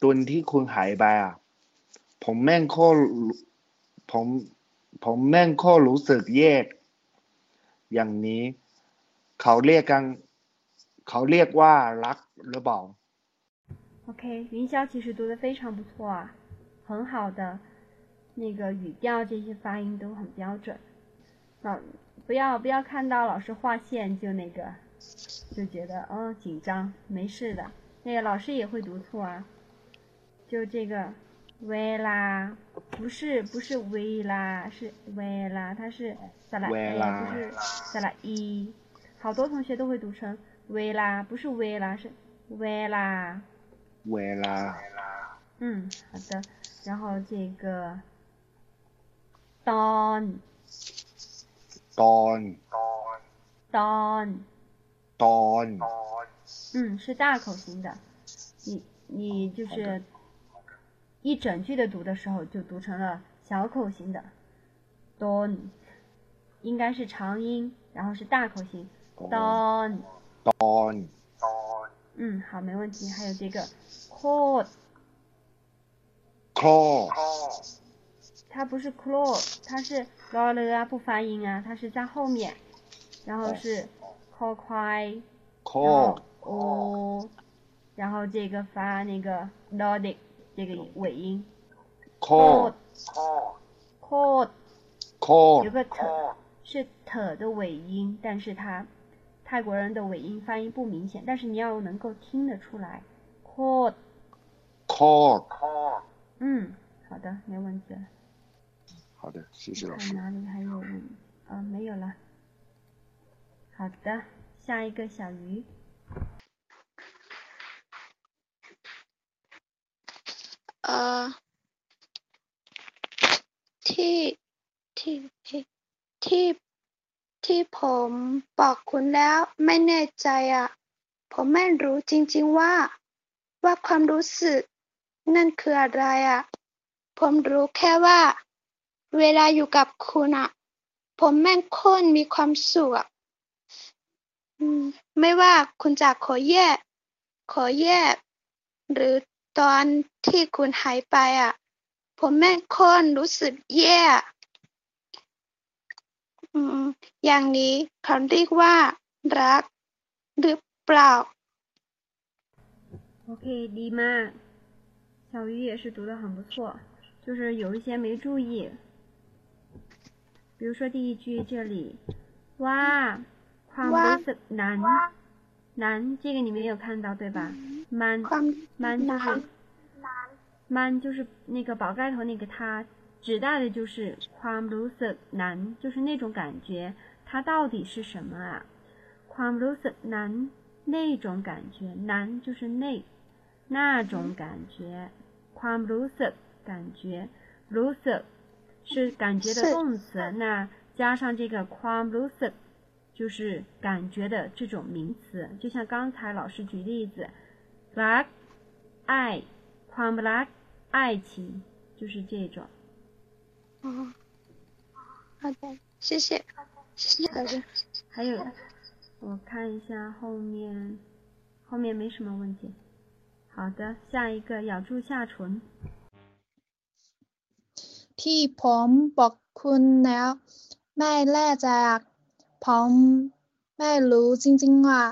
ตุนที่คุณหายไปอะ ผมแม่งโคตรผมผมแม่งโคตรรู้สึกแยก อย่างนี้ เขาเรียกกัน เขาเรียกว่ารักหรือเปล่า OK，云霄其实读的非常不错啊，很好的，那个语调这些发音都很标准。老不要不要看到老师划线就那个。就觉得哦紧张，没事的。那个老师也会读错啊。就这个 维拉，不是不是维拉，是维拉，它是萨拉 A，不是萨拉伊。好多同学都会读成维拉，不是维拉，是维拉。维拉。嗯，好的。然后这个 don。don。don。don，嗯，是大口型的。你你就是一整句的读的时候，就读成了小口型的 don，应该是长音，然后是大口型 don。don，don，。嗯，好，没问题。还有这个 claw。claw。它不是 claw，它是 l 了啊，不发音啊，它是在后面，然后是。call 快，call，哦，然后这个发那个 Nordic 那个尾音，call call call call，有个 t 是 t 的尾音，但是它泰国人的尾音发音不明显，但是你要能够听得出来，call call call。嗯，好的，没问题了。好的，谢谢老师。哪里还有？啊，没有了。好的，下一个小鱼。 เอ่อที่ที่ที่ที่ที่ผมบอกคุณแล้วไม่แน่ใจอะ ผมไม่รู้จริง ๆว่า ว่าความรู้สึก นั่นคืออะไรอะ ผมรู้แค่ว่า เวลาอยู่กับคุณอะ ผมแม่งโคตรมีความสุขอะไม่ว่าคุณจะขอแยก ขอแยก หรือ ตอนที่คุณหายไปอ่ะ ผมแม่งโคตรรู้สึกแย่อืมอย่างนี้เขาเรียกว่า รัก หรือเปล่า OK，ดีมาก小鱼也是读的很不错，就是有一些没注意，比如说第一句这里，哇，ความรู้สึกนั้น นั้น这个你没有看到对吧？มันมัน就是มัน就是那个宝盖头那个它，指代的就是ความรู้สึกนั้น，就是那种感觉，它到底是什么啊？ความรู้สึกนั้น那种感觉，นั้น就是那那种感觉，ความรู้สึก感觉，รู้สึก是感觉的动词，那加上这个ความรู้สึก 就是感觉的这种名词，就像刚才老师举例子，รัก爱，ความรัก爱情就是这种。哦，好的，谢谢，谢谢老师。还有，我看一下后面，后面没什么问题。好的，下一个咬住下唇。 ที่ผมบอกคุณแล้ว ไม่แน่ใจอะ ผมไม่รู้จริงๆว่า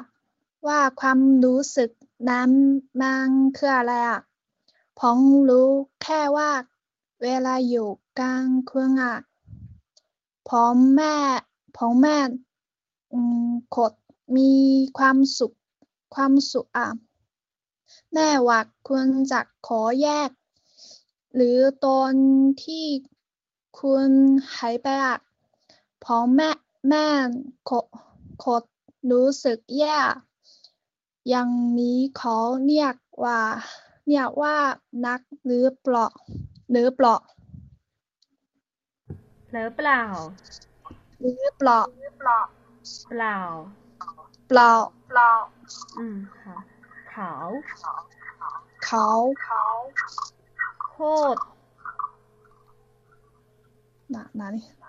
ว่าความรู้สึกนั้นมันคืออะไรอะผมรู้แค่ว่า เวลาอยู่กลางคืนอะผมแม่ผมแม่อืมกดมีความสุขความสุขอะแน่ว่าคุณจะขอแยก หรือตอนที่คุณหายไปอะผมแม่ แม่กดกดรู้สึกแย่ อย่างนี้เขาเรียกว่าเรียกว่านักหรือเปล่าหรือเปล่า เผลอเปล่า หรือเปล่า เปล่า เปล่า 嗯，好，เขา เขา โคตร น่ะ哪里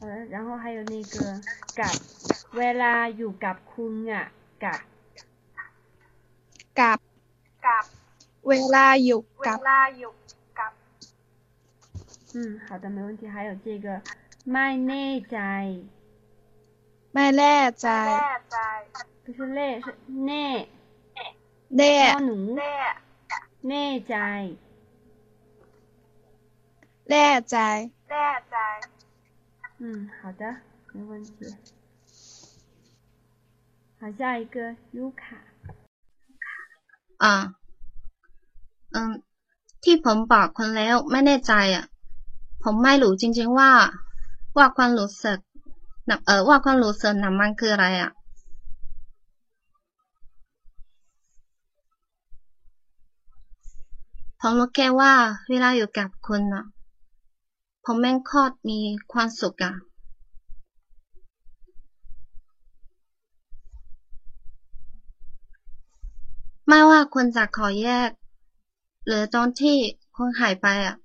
好的，然后还有那个กับเวลาอยู่กับคุณอ่ะกับ กับกับเวลาอยู่กับ 嗯，好的，没问题。还有这个ไม่แน่ใจ ไม่แน่ใจ 不是累，是แน่ แน่ นอหนูแน่ใจ แน่ใจ 嗯，好的，没问题。好，下一个优卡。 อ่าอืมที่ผมบอกคุณแล้วไม่แน่ใจอ่ะ ผมไม่รู้จริง ๆ ว่า ว่าความรู้สึกนะเออว่าความรู้สึกนั้นมันคืออะไรอ่ะ ผมรู้แค่ว่า เวลาอยู่กับคุณอ่ะ ผมแม่งโคตรมีความสุขอ่ะ ไม่ว่าคุณจะขอแยก หรือตอนที่คุณหายไปอ่ะ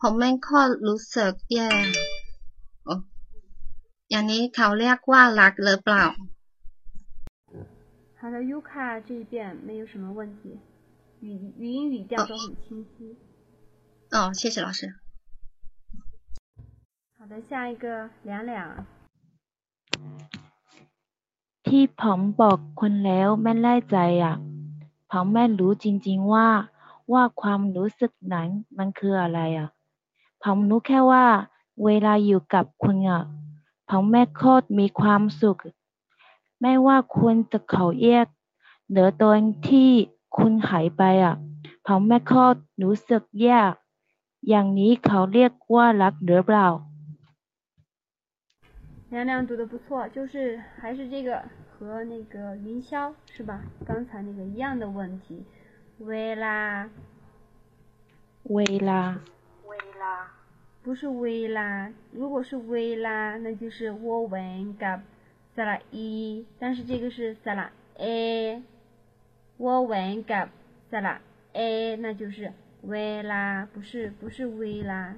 ผมแม่งโคตรรู้สึกแย่โอ้อย่างนี้เขาเรียกว่ารักหรือเปล่า 好的，优卡这一遍没有什么问题，语语音语调都很清晰。哦，谢谢老师。 好的，下一个两两。ที่ผมบอกคุณแล้วไม่แน่ใจอ่ะผมไม่รู้จริงๆว่าว่าความรู้สึกนั้นมันคืออะไรอ่ะผมรู้แค่ว่าเวลาอยู่กับคุณอ่ะผมไม่โคตรมีความสุขไม่ว่าคุณจะเขาแยกหรือตอนที่คุณหายไปอ่ะผมไม่โคตรรู้สึกแย่อย่างนี้เขาเรียกว่ารักหรือเปล่า 亮亮读的不错，就是还是这个和那个云霄是吧？刚才那个一样的问题，微拉，微拉，微拉，不是微拉。如果是微拉，那就是我文嘎再拉一但是这个是再拉 a，我文嘎塞拉 a，那就是微拉，不是不是微拉，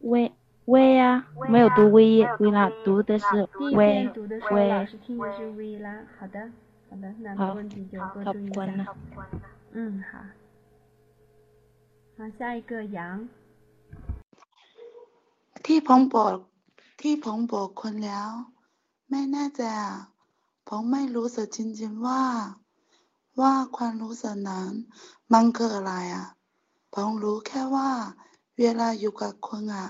微。微啊，没有读微微啦，读的是微微。老师听的是微啦，好的，好的，那没问题就多注意一下。嗯，好。好，下一个杨。ที่ผมบอกที่ผมบอกคุณแล้ว ไม่แน่ใจอ่ะผมไม่รู้สึกจริงๆว่า ว่าความรู้สึกนั้นมันคืออะไรอ่ะผมรู้แค่ว่า เวลาอยู่กับคุณอ่ะ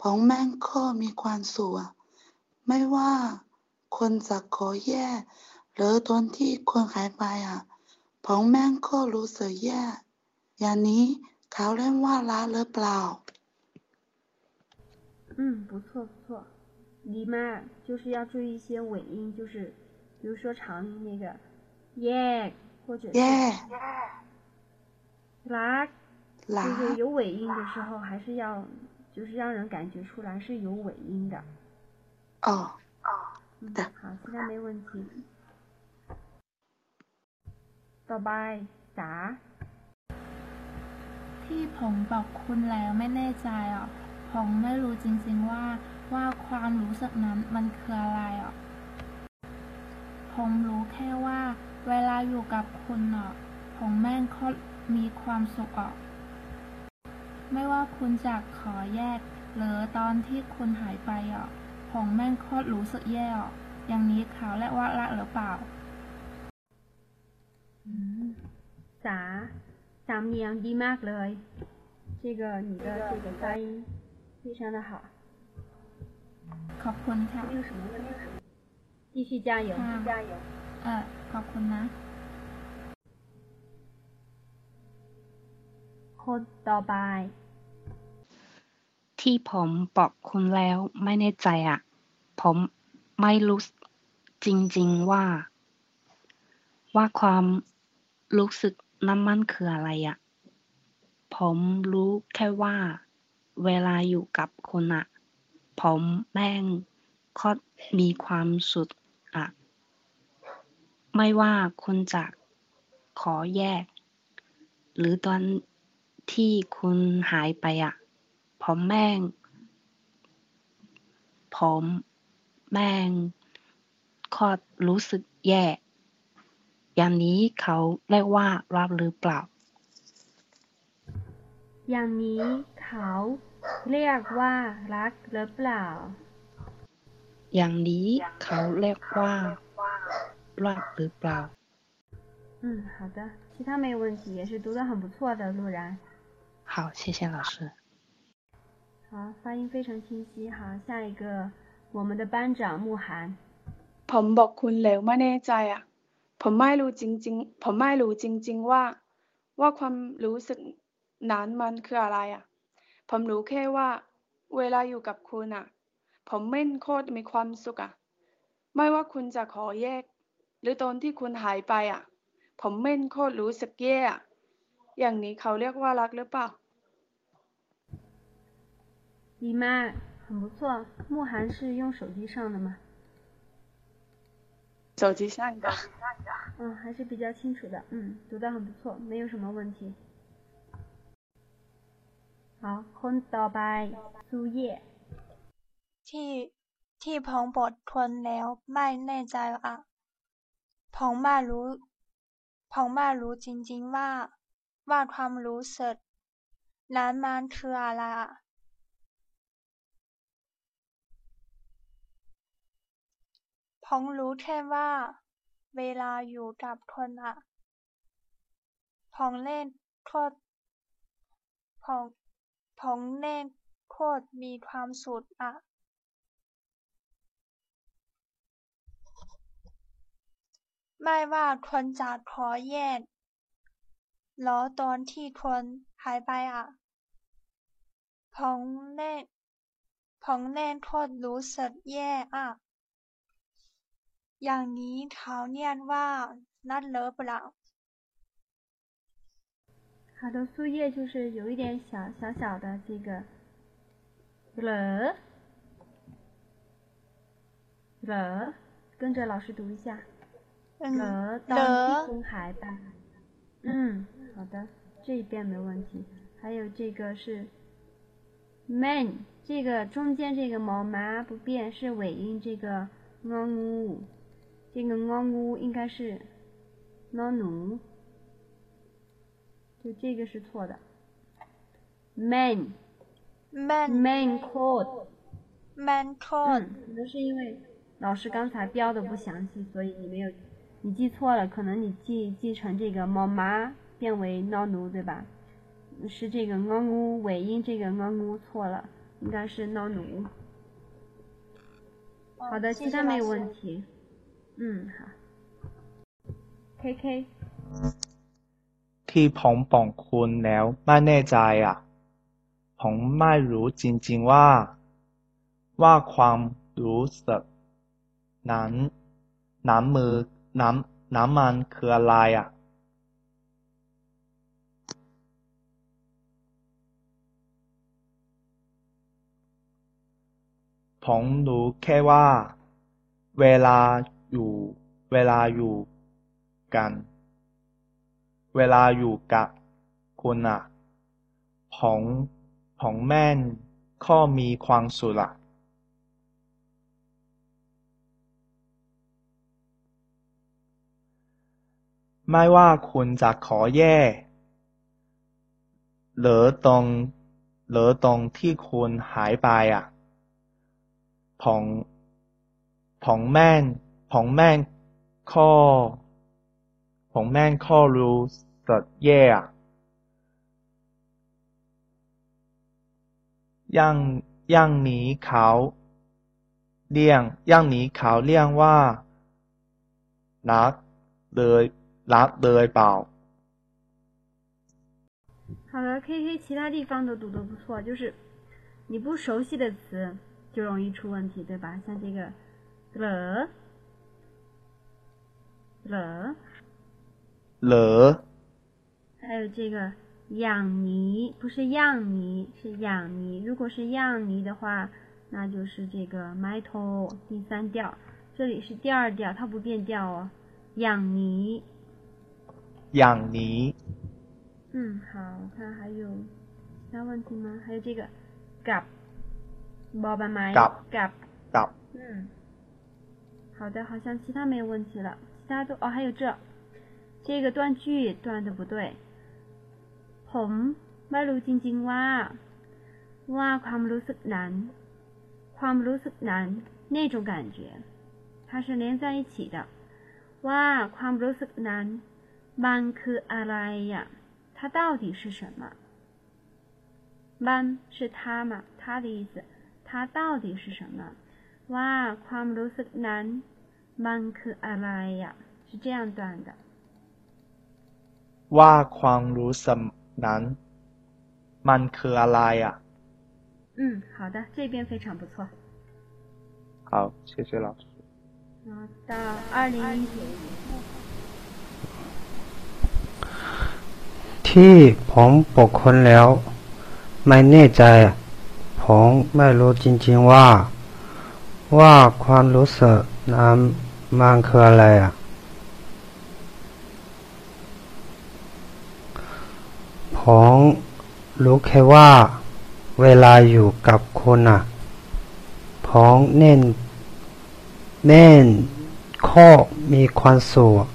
ผมแม่งก็มีความสุขไม่ว่าคนจะขอแย่หรือตอนที่คนหายไปอ่ะผมแม่งก็รู้สึกแย่อย่างนี้เขาเรียกว่ารักหรือเปล่า嗯，不错不错，李妈就是要注意一些尾音，就是比如说长音那个耶，或者耶，拉，就是有尾音的时候还是要。 就是让人感觉出来是有尾音的。哦，哦，嗯，好，其他没问题。ต่อไปสาที่ผมบอกคุณแล้วไม่แน่ใจอ่ะผมไม่รู้จริงๆว่าว่าความรู้สึกนั้นมันคืออะไรอ่ะผมรู้แค่ว่า เวลาอยู่กับคุณอ่ะผมแม่งก็มีความสุขอ่ะ ไม่ว่าคุณจะขอแยก หรือตอนที่คุณหายไปอ่ะผมแม่งโคตรรู้สึกแย่อ่ะอย่างนี้เขาเรียกว่ารักหรือเปล่าสาสามเนียงดีมากเลย这个你的这个发音非常的好ขอบคุณค่ะ继续加油加油เออขอบคุณนะคนต่อไป ที่ผมบอกคุณแล้วไม่แน่ใจอะผมไม่รู้จริงๆว่า ว่าความรู้สึกนั้นมันคืออะไรอะผมรู้แค่ว่า เวลาอยู่กับคุณอะผมแม่งก็มีความสุขอะไม่ว่าคุณจะขอแยก หรือตอนที่คุณหายไปอะ ผมแม่งผมแม่งคอดรู้สึกแย่ อย่างนี้เขาเรียกว่ารักหรือเปล่า อย่างนี้เขาเรียกว่ารักหรือเปล่า อย่างนี้เขาเรียกว่ารักหรือเปล่า嗯，好的，其他没有问题，也是读得很不错的，陆然。好，谢谢老师。 好，发音非常清晰。好，下一个，我们的班长慕寒。ผมบอกคุณแล้วไม่แน่ใจอ่ะ ผมไม่รู้จริงๆ ผมไม่รู้จริงๆว่า ว่าความรู้สึกนั้นมันคืออะไรอ่ะ ผมรู้แค่ว่า เวลาอยู่กับคุณอ่ะ ผมไม่โคตรมีความสุขอ่ะ ไม่ว่าคุณจะขอแยก หรือตอนที่คุณหายไปอ่ะ ผมไม่โคตรรู้สึกแย่อย่างนี้เขาเรียกว่ารักหรือเปล่า 李曼，很不错。慕寒是用手机上的吗？手机上的。嗯，还是比较清楚的。嗯，读的很不错，没有什么问题。好，คนต่อไป苏叶。ที่ที่ผมบอกคุณแล้วไม่แน่ใจอ่ะ ผมไม่รู้ผมไม่รู้จริงๆว่า ว่าความรู้สึกนั้นมันคืออะไรอ่ะ ผมรู้แค่ว่า เวลาอยู่กับคนอะผมเล่นโคตรผมผมเล่นโคตรมีความสุขอะไม่ว่าคนจะขอแยกหรอตอนที่คนหายไปอะผมเล่นผมเล่นโคตรรู้สึกแย่อะ อย่างนี้เขาเรียกว่านัดเลิฟเปล่า好的，树叶就是有一点小小小的这个了了，跟着老师读一下。了，当地空海吧。嗯，好的，这一遍没问题。还有这个是 man，这个中间这个毛麻不变，是尾音这个 ng， 这个 ng 应该是 ng。就这个是错的，man man man code man code，可能是因为老师刚才标的不详细，所以你没有你记错了，可能你记记成这个妈妈变为 no no 对吧？是这个 ng 尾音这个 ng 错了，应该是 no no。好的，其他没有问题。嗯，好。K K。ที่ผมบอกคุณแล้วไม่แน่ใจอะ ผมไม่รู้จริงๆว่า ว่าความรู้สึกนั้นน้ำมือน้ำน้ำมันคืออะไรอะ ผมรู้แค่ว่า เวลา อยู่ เวลาอยู่กัน เวลาอยู่กับคุณอะผมผมแม่นข้อมีความสุขอะไม่ว่าคุณจะขอแย่หรือตรงหรือตรงที่คุณหายไปอะผมผมแม่น ผมแม่นข้อผมแม่งข้อรู้สึกแย่ย่างย่างนี้เขาเรียกย่างนี้เขาเรียกว่ารักเลยรักเลยเปล่า好了，K K 其他地方都读的不错，就是你不熟悉的词就容易出问题，对吧？像这个了 了。了，还有这个养泥，不是样泥，是养泥。如果是样泥的话，那就是这个埋头第三调，这里是第二调，它不变调哦。养泥，养泥。嗯，好，我看还有其他问题吗？还有这个，gap，宝板埋，gap，gap。嗯，好的，好像其他没有问题了，其他都哦，还有这。这个断句断的不对。ผมไม่รู้จริงๆว่า ว่าความรู้สึกนั้น ความรู้สึกนั้น那种感觉它是连在一起的ว่าความรู้สึกนั้นมันคืออะไร呀它到底是什么มัน是它嘛它的意思它到底是什么ว่าความรู้สึกนั้น มันคืออะไร呀是这样断的ว่าความรู้สึกนั้นมันคืออะไรอ่ะ嗯好的这边非常不错好谢谢老师到二零一九ที่ผมบอกคนแล้ว ไม่แน่ใจผมไม่รู้จริงๆว่า ว่าความรู้สึกนั้น มันคืออะไรอะผมรู้แค่ว่า เวลาอยู่กับคนอะผมเน้นเน้นข้อมีความสุข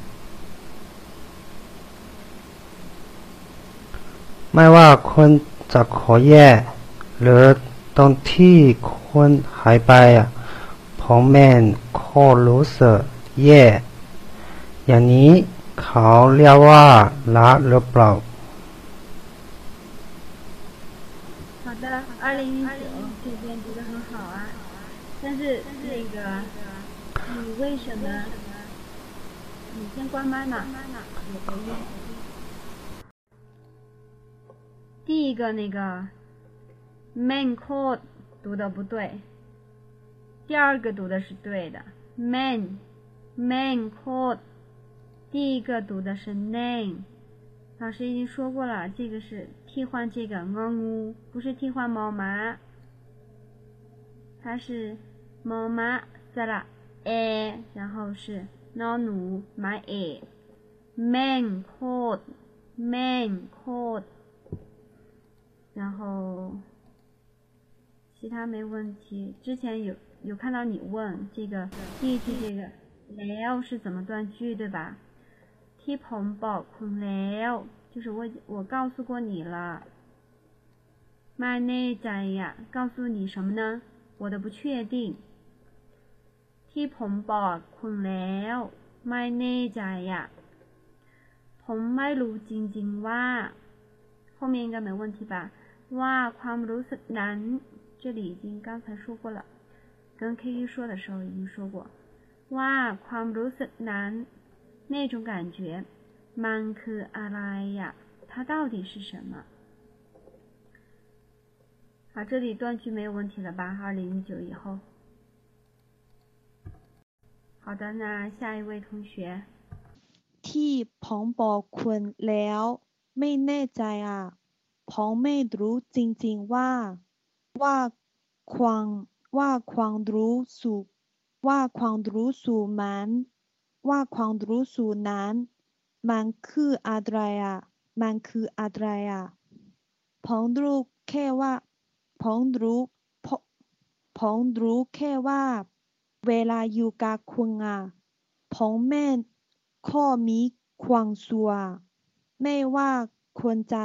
ไม่ว่าคนจะขอแย่ หรือตอนที่คนหายไปอะ ผมแม่นข้อรู้สึกแย่ อย่างนี้เขาเรียกว่าละหรือเปล่า好的，二零一九这边读的很好啊，但是那个你为什么？你先关麦嘛。第一个那个 man code 读的不对， 第二个读的是对的，man man code，第一个读的是 name。老师已经说过了，这个是替换这个 ng，不是替换猫妈，它是猫妈再啦 a，然后是 no 奴 my a，man code man code，然后其他没问题。之前有有看到你问这个第一句这个 l 是怎么断句对吧？ที่ผมบอกคุณแล้ว就是我我告诉过你了ไม่แน่ใจ呀告诉你什么呢我的不确定ที่ผมบอกคุณแล้วไม่แน่ใจ呀ผมไม่รู้จริงๆว่า后面应该没问题吧ว่าความรู้สึกนั้น这里已经刚才说过了 跟 K K 说的时候已经说过ว่าความรู้สึกนั้น那种感觉，มันคืออะไร呀？它到底是什么？好，这里断句没有问题了吧？二零一九以后。好的，那下一位同学。ที่ผมบอกคุณแล้วไม่แน่ใจอ่ะผมไม่รู้จริงๆว่าว่าความ ว่าความรู้สึกว่าความรู้สึกมันว่าความรู้สึกนั้น มันคืออะไรอะมันคืออะไรอะผมรู้แค่ว่าผมรู้ผมรู้แค่ว่า เวลาอยู่กับคุณอะผมไม่ข้อมีความสุขไม่ว่าคนจะ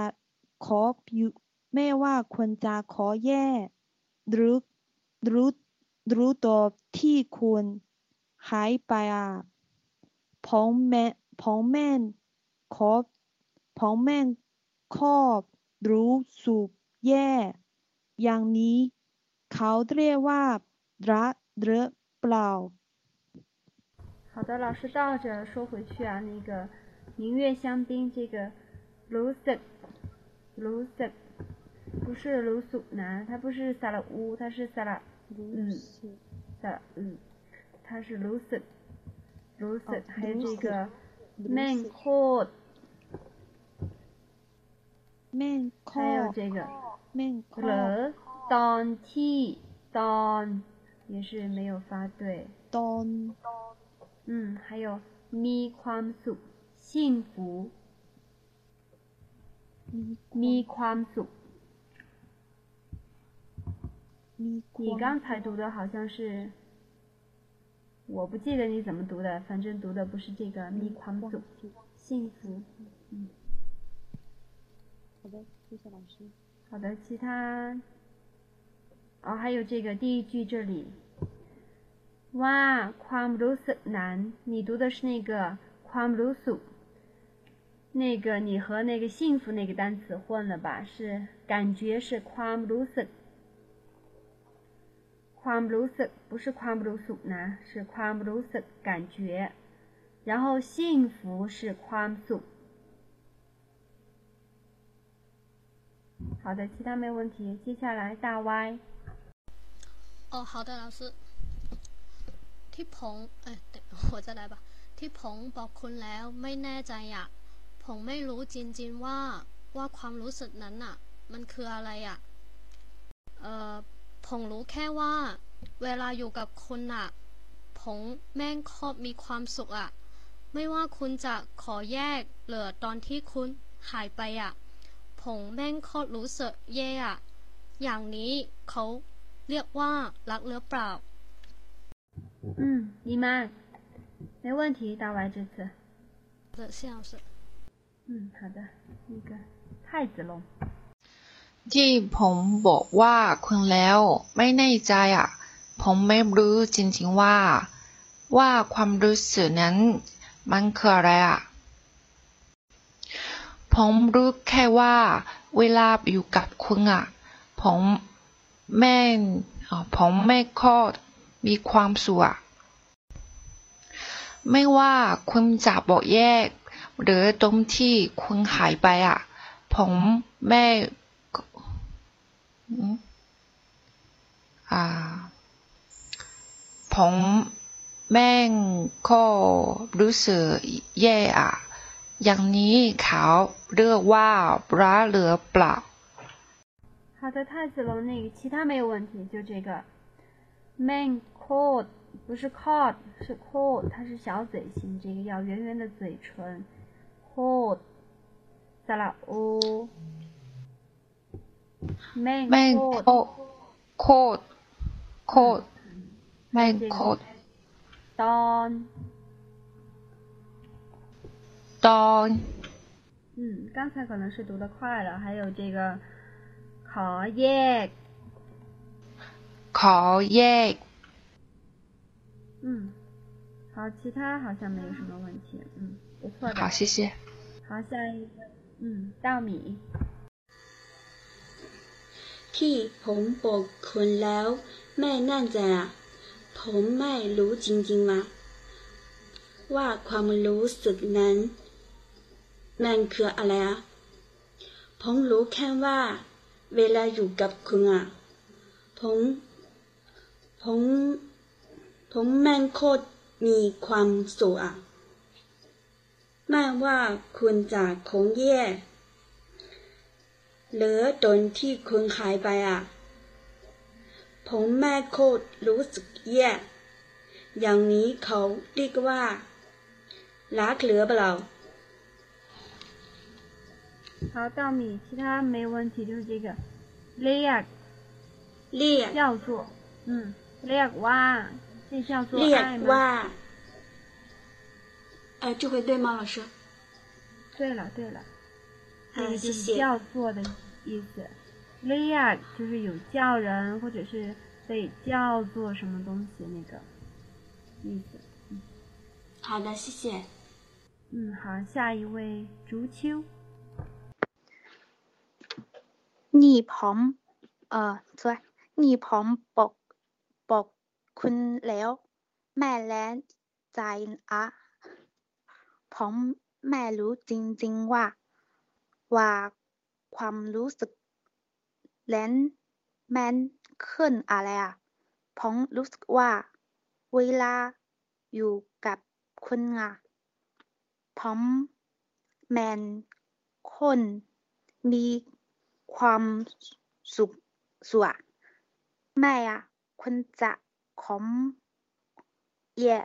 ขออยู่ไม่ว่าคนจะขอแย่ หรือ รือหรือตัวที่คุณหายไปอ่ะผมแม่ผมแม่นขอผมแม่นครอบรู้สึกแย่อย่างนี้เขาเรียกว่ารักหรือเปล่า好的，老师倒着说回去啊，那个明月香槟这个 lucid lucid 不是卢苏南，它不是萨拉乌，它是萨拉 嗯，的嗯，它是 Lucy，Lucy 还有这个 Man called，Man called，还有这个 Class Don T Don 也是没有发对 Don 嗯，还有 Mi Kham Suk 幸福 Mi Kham sui。你刚才读的好像是，我不记得你怎么读的，反正读的不是这个มีความสุข幸福。嗯。好的，谢谢老师。好的，其他，哦，还有这个第一句这里。ว่าความรู้สึกนั้น你读的是那个ความรู้สึก那个你和那个幸福那个单词混了吧？是感觉是ความรู้สึก ความรู้สึก不是ความรู้สึกนะ是ความรู้สึก感觉然后幸福是ความสุข好的，其他没有问题。接下来大 Y。哦，好的，老师。ที่ผมเอ้ยหัวจะได้ปะที่ผมบอกคุณแล้วไม่แน่ใจอ่ะผมไม่รู้จริงๆว่าว่าความรู้สึกนั้นอ่ะ มันคืออะไรอ่ะเอ่อ ผมรู้แค่ว่า เวลาอยู่กับคุณอ่ะผมแม่งครอบมีความสุขอ่ะ ไม่ว่าคุณจะขอแยกเหลือตอนที่คุณหายไปอ่ะผมแม่งโคตรรู้สึกแย่อ่ะอย่างนี้เขาเรียกว่ารักหรือเปล่า嗯，你们 没问题，大歪这次。的谢老师。嗯，好的。那个太子龙。 ที่ผมบอกว่าคุณแล้วไม่แน่ใจอะ ผมไม่รู้จริงๆว่า ว่าความรู้สึกนั้น มันคืออะไรอะ ผมรู้แค่ว่า เวลาอยู่กับคุณอะ ผมแม่ผมไม่ค่อยมีความสุขไม่ว่าคุณจะบอกแยก หรือตรงที่คุณหายไปอะ ผมไม่ อ่า ผมแม่งก็รู้สึกแย่อ่ะ อย่างนี้เขาเรียกว่ารักหรือเปล่า好的，太子龙那个其他没有问题，就这个 man called 不是 called 是 called，它是小嘴型，这个要圆圆的嘴唇 called 再来 o man called called called man called don don 嗯，刚才可能是读的快了，还有这个。ขอแยกขอแยก嗯，好，其他好像没有什么问题，嗯，不错的。好，谢谢。好，下一个，嗯，稻米。 ที่ผมบอกคุณแล้วไม่แน่ใจอะผมไม่รู้จริงๆว่าว่าความรู้สึกนั้น มันคืออะไรอะผมรู้แค่ว่า เวลาอยู่กับคุณอะ ผม ผม ผมแม่งโคตรมีความสุขอะไม่ว่าคุณจะคงแย่ หรือตอนที่คุณหายไปอ่ะ ผมแม่โคตรรู้สึกแย่ อย่างนี้เขาเรียกว่ารักหรือเปล่า好，稻米，其他没问题，就是这个，lia lia 叫做，嗯，lia 哇，这叫做爱吗？哇，哎，这回对吗，老师？对了，对了， 这个就是叫做的意思，lia 就是有叫人或者是被叫做什么东西那个意思。好的，谢谢。嗯，好，下一位竹秋。นี่ผมเอ่อช่วยนี่ผมบอกบอกคุณแล้ว แม่แล้ใจอะผมแม่รู้จริงๆว่า ว่าความรู้สึกแลนแมนขึ้นอะไรอะผมรู้สึกว่าเวลาอยู่กับคุณอะผมแมนคนมีความสุขสุขแม่อะคุณจะของแย่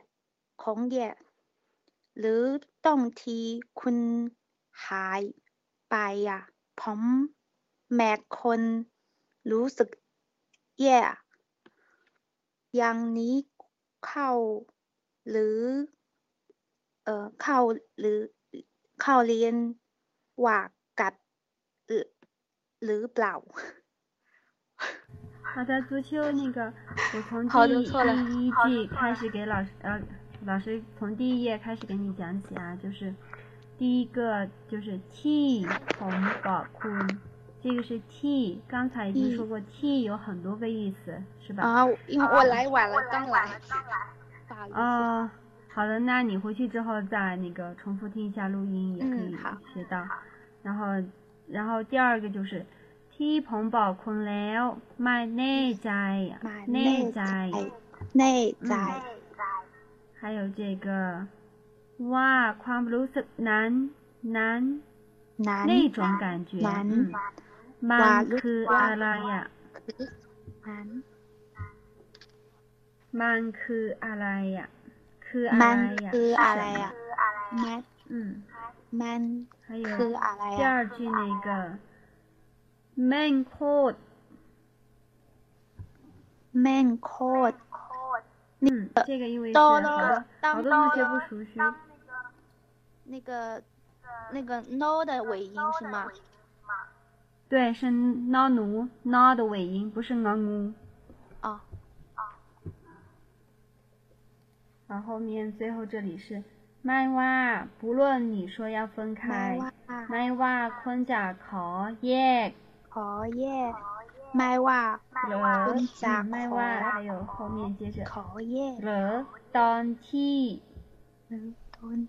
ของแย่หรือต้องที่คุณหาย ไปอ่ะผมแม่คนรู้สึกแย่อย่างนี้เข้าหรือเอ่อเข้าหรือเข้าเรียนว่ากับ不啦？好的，足球那个，我从第第一句开始给老师呃，老师从第一页开始给你讲起啊，就是 第一个就是 T 红宝坤，这个是 T，刚才已经说过 T 有很多个意思，是吧？啊，因为我来晚了，刚来，刚来，啊，好的，那你回去之后再那个重复听一下录音，也可以学到。然后，然后第二个就是 T 红宝坤了，my 内在，内在，内在，还有这个。ว่าความรู้สึกนั้นนั้น那种感觉มันคืออะไรอ่ะมันคืออะไรอ่ะคืออะไรอ่ะคืออะไรอ่ะมันอืมมัน还有คืออะไร第二句那个 man code man code 嗯，这个因为是到好了多好多同学不熟悉。 那个那个 no 的尾音是吗？对是 na 努 no 的尾音不是 na 努啊啊啊然后面最后这里是麦哇不论你说要分开麦哇坤甲考耶考耶考耶。麦哇麦坤甲麦哇还有后面接着考耶伦敦替伦敦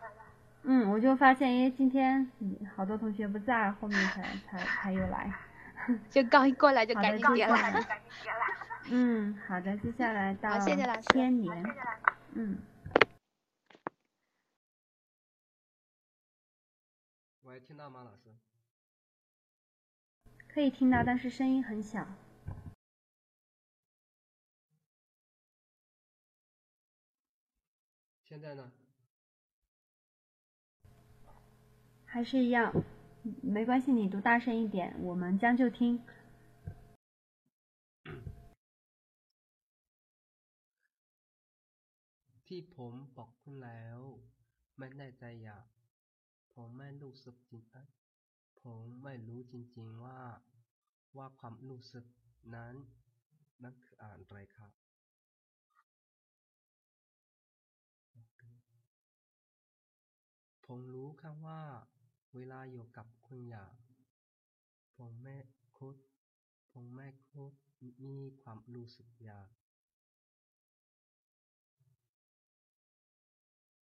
嗯，我就发现，因为今天嗯好多同学不在，后面才才才有来。就刚一过来就好的赶紧点了。嗯，好的，接下来到好谢谢老师天年。嗯，喂，听到吗，老师？可以听到，但是声音很小。现在呢？还是一样，没关系，你读大声一点，我们将就听。 ที่ผมบอกคุณแล้ว ไม่แน่ใจอ่ะผมไม่รู้สึกจริงเอ้ยผมไม่รู้จริง ๆ ว่า ว่าความรู้สึกนั้นมันคืออะไรครับ ผมรู้แค่ว่า เวลาอยู่กับคุณอยาก ผมแม่คุด ผมแม่คุดมีความรู้สึกอยาก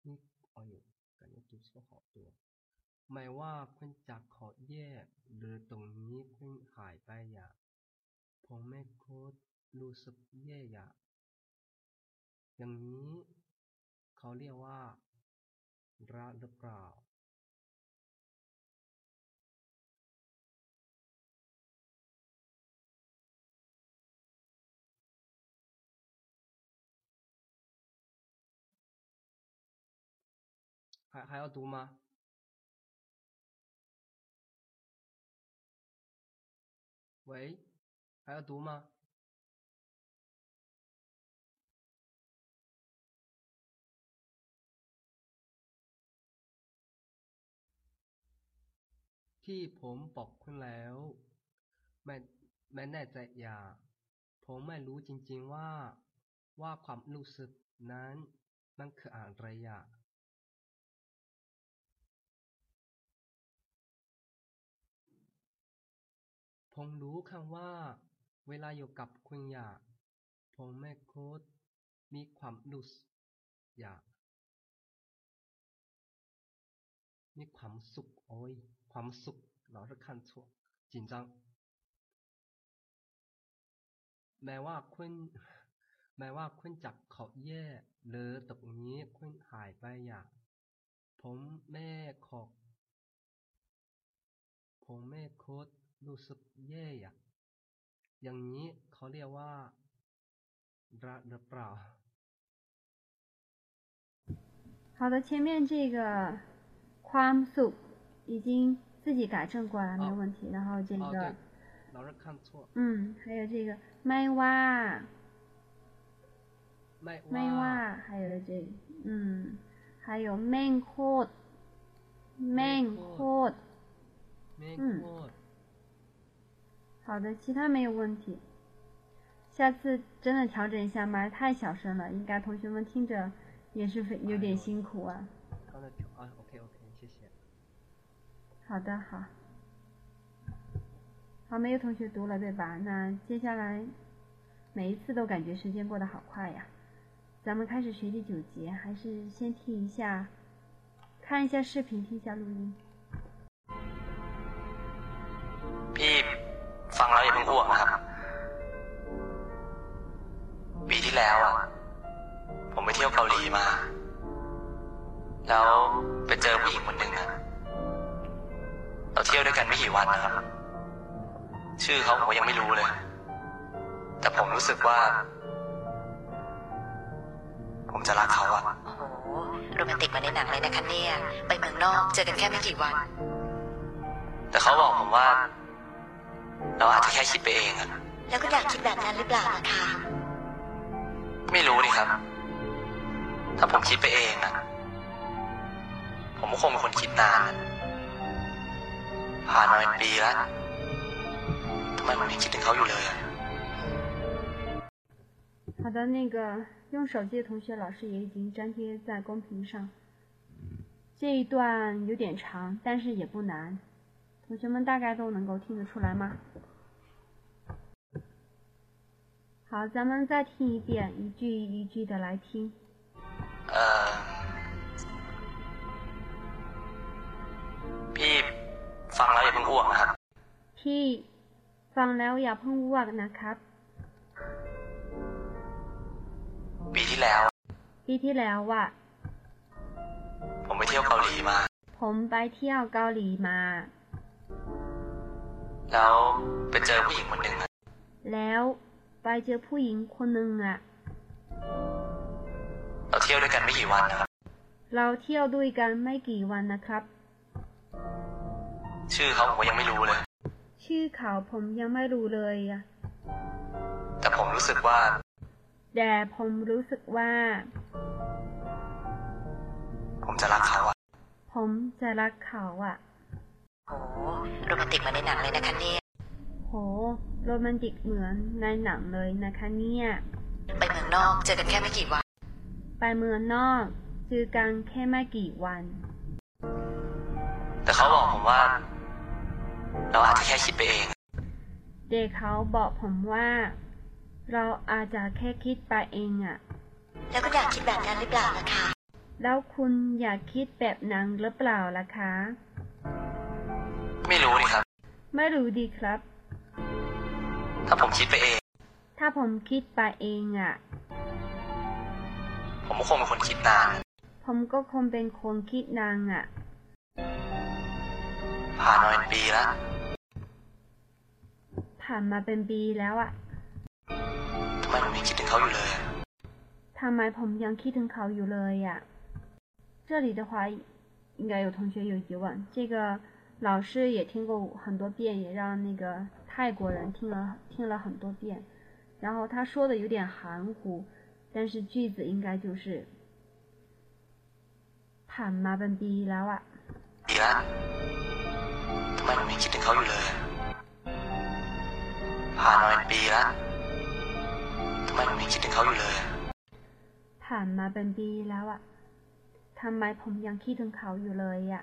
นี่ออยู่กันจุดสขอตัวหมายว่าคุณจากขอแยกหรือตรงนี้คุณหายไปอยาก ผมแม่คุดรู้สึกแย่อยาก อย่างนี้ เขาเรียกว่าระหรือเปล่า 还还要读吗？喂，还要读吗？ที่ผมบอกคุณแล้ว ไม่ไม่แน่ใจอย่า ผมไม่รู้จริง ๆว่า ว่าความรู้สึกนั้นมันคืออะไรอ่ะ ผมรู้คำว่า เวลาอยู่กับคุณอยากผมไม่คุ้มีความรู้สอยากมีความสุขโอ้ยความสุข老是看错紧张ไแม้ว่าคุณแม้ว่าคุณจับเขาแย่เลยอตรงนี้คุณหายไปอยากผมแม่ขอบผมแม่โคตร รู้สึกแย่อยากอย่างนี้เขาเรียกว่ารักหรือเปล่า 好的，前面这个ความสุข已经自己改正过来，没有问题。然后这哦，个对，老是看错。嗯，还有这个ไม่ว่า ไม่ ไม่ ว่า ว่า还有这个嗯，还有แม่งโคตรแม่งโคตร ไม่ 嗯 โคตร 好的，其他没有问题。下次真的调整一下麦，太小声了，应该同学们听着也是非有点辛苦啊。刚才调啊，OK OK，谢谢。好的，好。好，没有同学读了对吧？那接下来每一次都感觉时间过得好快呀。咱们开始学第九节，还是先听一下，看一下视频，听一下录音。 พี่ฟังแล้วอย่าเพิ่งอ้วกนะครับ ปีที่แล้วอะผมไปเที่ยวเกาหลีมา แล้วไปเจอผู้หญิงคนหนึ่งอะเราเที่ยวด้วยกันไม่กี่วันนะครับ ชื่อเขาผมก็ยังไม่รู้เลย แต่ผมรู้สึกว่า ผมจะรักเขาอะโอ้โรแมนติกมาในหนังเลยนะคะเนี่ย ไปเมืองนอกเจอกันแค่ไม่กี่วัน แต่เขาบอกผมว่า เราอาจจะแค่คิดไปเองอะ แล้วก็อยากคิดแบบนั้นหรือเปล่าล่ะคะ ไม่รู้ดิครับ ถ้าผมคิดไปเองอะผมก็คงเป็นคนคิดนานอะผ่านมาเป็นปีแล้วทำไมผมยังคิดถึงเขาอยู่เลยอะ 好的，那个用手机的同学，老师也已经粘贴在公屏上。这一段有点长，但是也不难， 同学们大概都能够听得出来吗？好，咱们再听一遍，一句一句的来听。 เออพี่ฟังแล้วอย่าเพิ่งอ้วกนะครับ พี่ฟังแล้วอย่าเพิ่งอ้วกนะครับ ปีที่แล้ว ปีที่แล้วอ่ะ ผมไปเที่ยวเกาหลีมา ผมไปเที่ยวเกาหลีมา แล้วไปเจอผู้หญิงคนหนึ่งอะแล้วไปเจอผู้หญิงคนหนึ่งอะเราเที่ยวด้วยกันไม่กี่วันนะครับ เราเที่ยวด้วยกันไม่กี่วันนะครับ ชื่อเขาผมก็ยังไม่รู้เลย ชื่อเขาผมยังไม่รู้เลยอะแต่ผมรู้สึกว่า แต่ผมรู้สึกว่า ผมจะรักเขาอะผมจะรักเขาอะ โอ้โรแมนติกมาในหนังเลยนะคะเนี่ยโหโรแมนติกเหมือนในหนังเลยนะคะเนี่ย ไปเมืองนอกเจอกันแค่ไม่กี่วัน ไปเมืองนอกเจอกันแค่ไม่กี่วัน แต่เขาบอกผมว่า เราอาจจะแค่คิดไปเอง เด็กเขาบอกผมว่า เราอาจจะแค่คิดไปเองอะแล้วก็อยากคิดแบบนั้นหรือเปล่าล่ะคะ แล้วคุณอยากคิดแบบนั้นหรือเปล่าล่ะคะ ไม่รู้ดิครับ ไม่รู้ดีครับ ถ้าผมคิดไปเอง ถ้าผมคิดไปเองอะ ผมก็คงเป็นคนคิดนาน ผมก็คงเป็นคนคิดนางอะ ผ่านมาเป็นปีแล้ว ผ่านมาเป็นปีแล้วอะ ทำไมผมยังคิดถึงเขาอยู่เลยอะ ทำไมผมยังคิดถึงเขาอยู่เลยอะ这里的话，应该有同学有疑问，这个 老师也听过很多遍，也让那个泰国人听了听了很多遍，然后他说的有点含糊，但是句子应该就是ผ่านมาเป็นปีแล้วอะ ปีแล้วทำไมผมยังคิดถึงเขาอยู่เลยอะผ่านมาเป็นปีแล้วทำไมผมยังคิดถึงเขาอยู่เลยอะ ผ่านมาเป็นปีแล้วอะทำไมผมยังคิดถึงเขาอยู่เลย呀？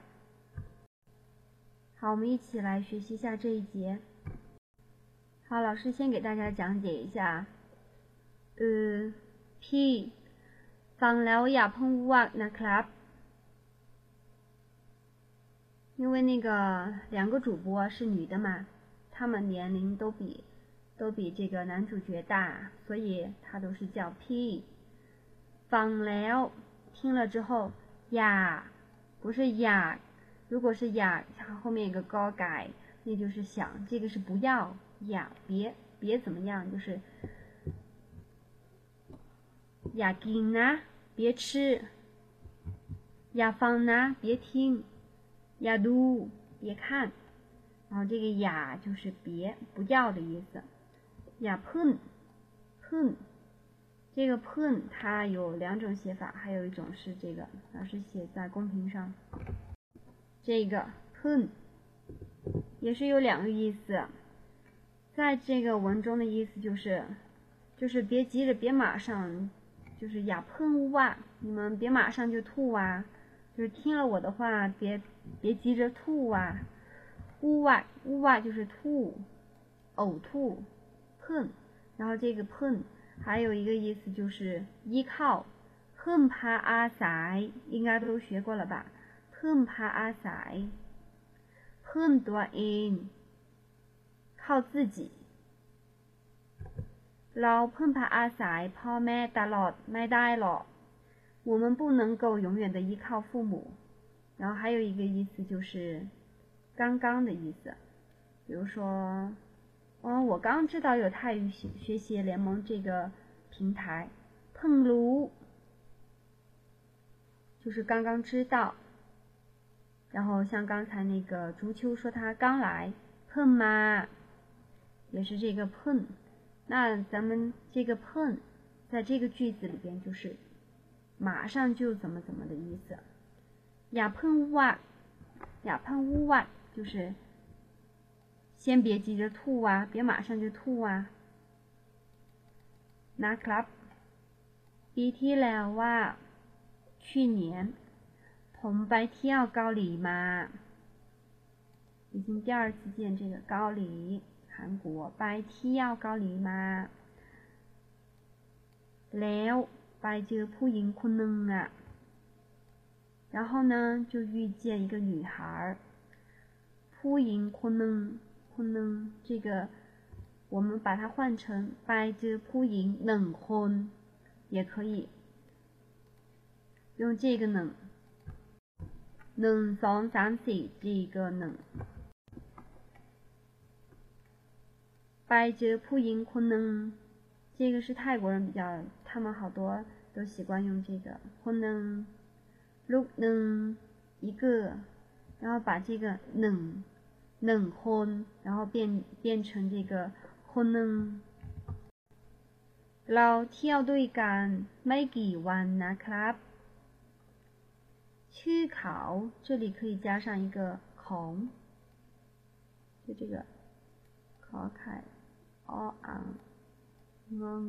好，我们一起来学习一下这一节。好，老师先给大家讲解一下，呃，P，方雷欧亚鹏乌啊那 club，因为那个两个主播是女的嘛，她们年龄都比都比这个男主角大，所以她都是叫 P，方雷欧听了之后，呀不是呀。如果是呀，它后面一个高改，那就是想这个是不要呀，别别怎么样，就是呀，给呢，别吃；呀，放呢，别听；呀，读别看。然后这个呀就是别不要的意思。呀，碰碰，这个碰它有两种写法，还有一种是这个，老师写在公屏上。这个 pen 也是有两个意思，在这个文中的意思就是，就是别急着，别马上，就是呀喷屋啊，你们别马上就吐啊，就是听了我的话，别别急着吐啊，屋啊屋啊就是吐，呕吐，喷，然后这个喷还有一个意思就是依靠，恨怕阿塞，应该都学过了吧？พึ่งพาอาศัยพึ่งตัวเอง靠自己เราพึ่งพาอาศัยพ่อแม่ตลอดไม่ได้หรอก 我们不能够永远的依靠父母。然后还有一个意思就是“刚刚”的意思，比如说，哦，我刚知道有泰语学学习联盟这个平台，碰炉就是刚刚知道。 然后像刚才那个竹秋说他刚来，碰嘛，也是这个碰。那咱们这个碰，在这个句子里边就是马上就怎么怎么的意思。อย่าเพิ่งว่าอย่าเพิ่งวู่ว่า就是先别急着吐啊，别马上就吐啊นะครับปีที่แล้วว่า去年 ผมไปเที่ยวเกาหลีมา已经第二次见这个เกาหลี韩国ไปเที่ยวเกาหลีมาแล้วไปเจอผู้หญิงคนหนึ่งอ่ะ然后呢，就遇见一个女孩儿，扑影昆能昆能，这个我们把它换成白着扑影冷婚，也可以用这个冷 冷双三四这个冷白着扑影昆能，这个是泰国人比较，他们好多都习惯用这个昆能。ลูกหนึ่ง一个然后把这个หนึ่งหนึ่งคน然后变变成这个คนหนึ่งเราเที่ยวด้วยกันไม่กี่วันนะครับ ชื่อเขา这里可以加上一个ของ就这个ขอไข่ออ่างงง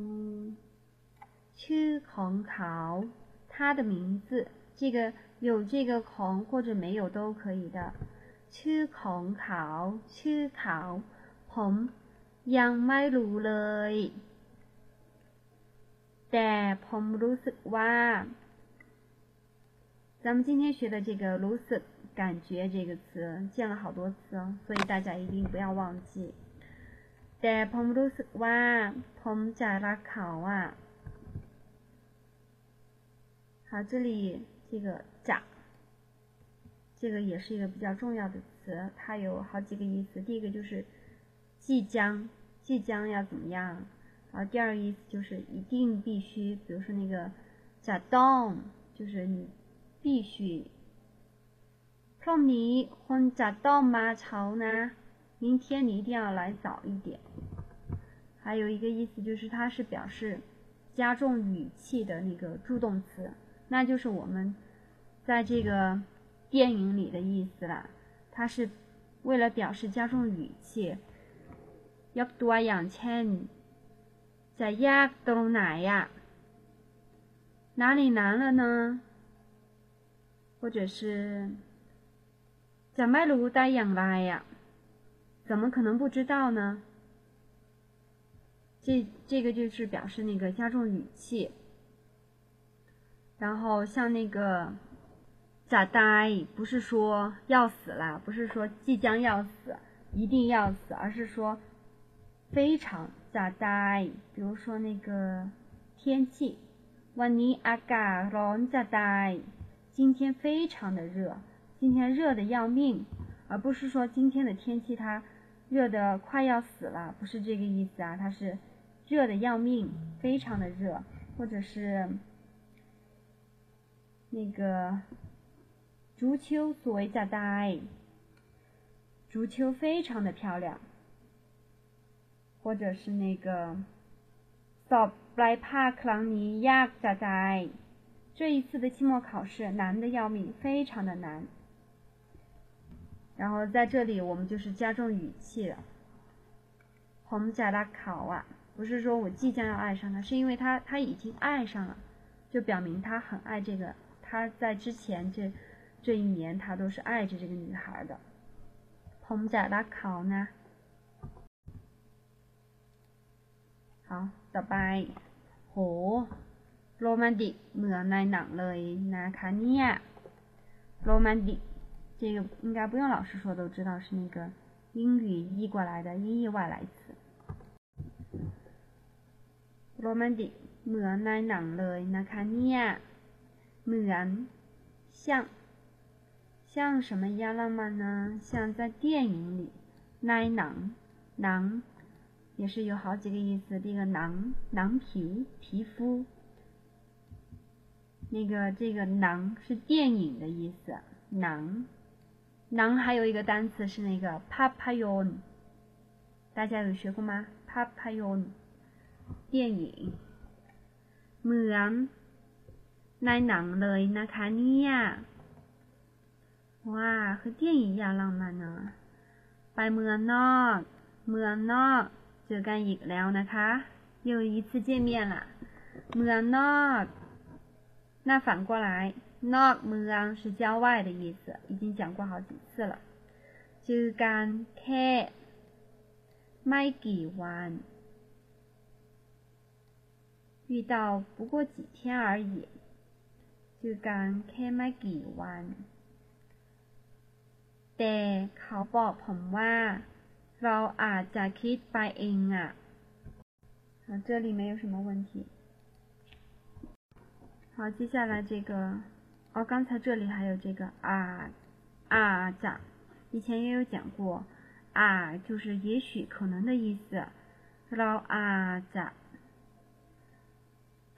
ชื่อของเขา他的名字这个有这个ของ或者没有都可以的。ชื่อของเขาชื่อเขาผมยังไม่รู้เลย แต่ผมรู้สึกว่า 咱们今天学的这个รู้สึก感觉这个词见了好多次哦，所以大家一定不要忘记。แต่ผมรู้สึกว่าผมจะรักเขาอ่ะ好，这里。这个“假”，这个也是一个比较重要的词，它有好几个意思。第一个就是即将，即将要怎么样？然后第二个意思就是一定必须，比如说那个“假 don”，就是你 必须。从你混杂到马超呢？明天你一定要来早一点。还有一个意思就是，它是表示加重语气的那个助动词，那就是我们在这个电影里的意思了。它是为了表示加重语气。要多两千，在亚都难呀？哪里难了呢？或者是在麦卢带养来呀？怎么可能不知道呢？这这个就是表示那个加重语气。然后像那个“咋呆”，不是说要死了，不是说即将要死，一定要死，而是说非常“咋呆”。比如说那个天气，“วันนี้อากาศร้อนจะต 今天非常的热，今天热的要命，而不是说今天的天气它热的快要死了，不是这个意思啊，它是热的要命，非常的热，或者是。那个竹秋所谓叫呆，竹秋非常的漂亮，或者是那个 “so bly pa klani yak 叫呆”，这一次的期末考试难的要命，非常的难。然后在这里我们就是加重语气了，我们加拉考啊，不是说我即将要爱上他，是因为他他已经爱上了，就表明他很爱这个。他在之前这这一年，他都是爱着这个女孩的。ผมจะรักเขานะ。好，ต่อไปโห โรแมนติกเหมือนในหนังเลยนะคะเนี่ยโรแมนติก这个应该不用老师说都知道是那个英语译过来的音译外来词。โรแมนติกเหมือนในหนังเลยนะคะเนี่ย เหมือน像像什么一样浪漫呢？像在电影里，奶囊囊也是有好几个意思。这个囊囊皮皮肤， 那个这个囊是电影的意思。囊囊还有一个单词是那个 papillon，大家有学过吗？papillon 电影เหมือนในหนังเลยนะคะเนี่ย哇，和电影一样浪漫呢！ไปเมืองนอก เมืองนอก เจอกันอีกแล้วนะคะ 又一次见面了。เมืองนอก 那反过来，นอกเมือง是郊外的意思，已经讲过好几次了。เจอกันแค่ไม่กี่วัน，遇到不过几天而已。เจอกันแค่ไม่กี่วันแต่เขาบอกผมว่าเราอาจจะคิดไปเองอ่ะ好，这里没有什么问题。 好，接下来这个，哦，刚才这里还有这个啊啊咋，以前也有讲过，啊就是也许可能的意思。เราอาจจะ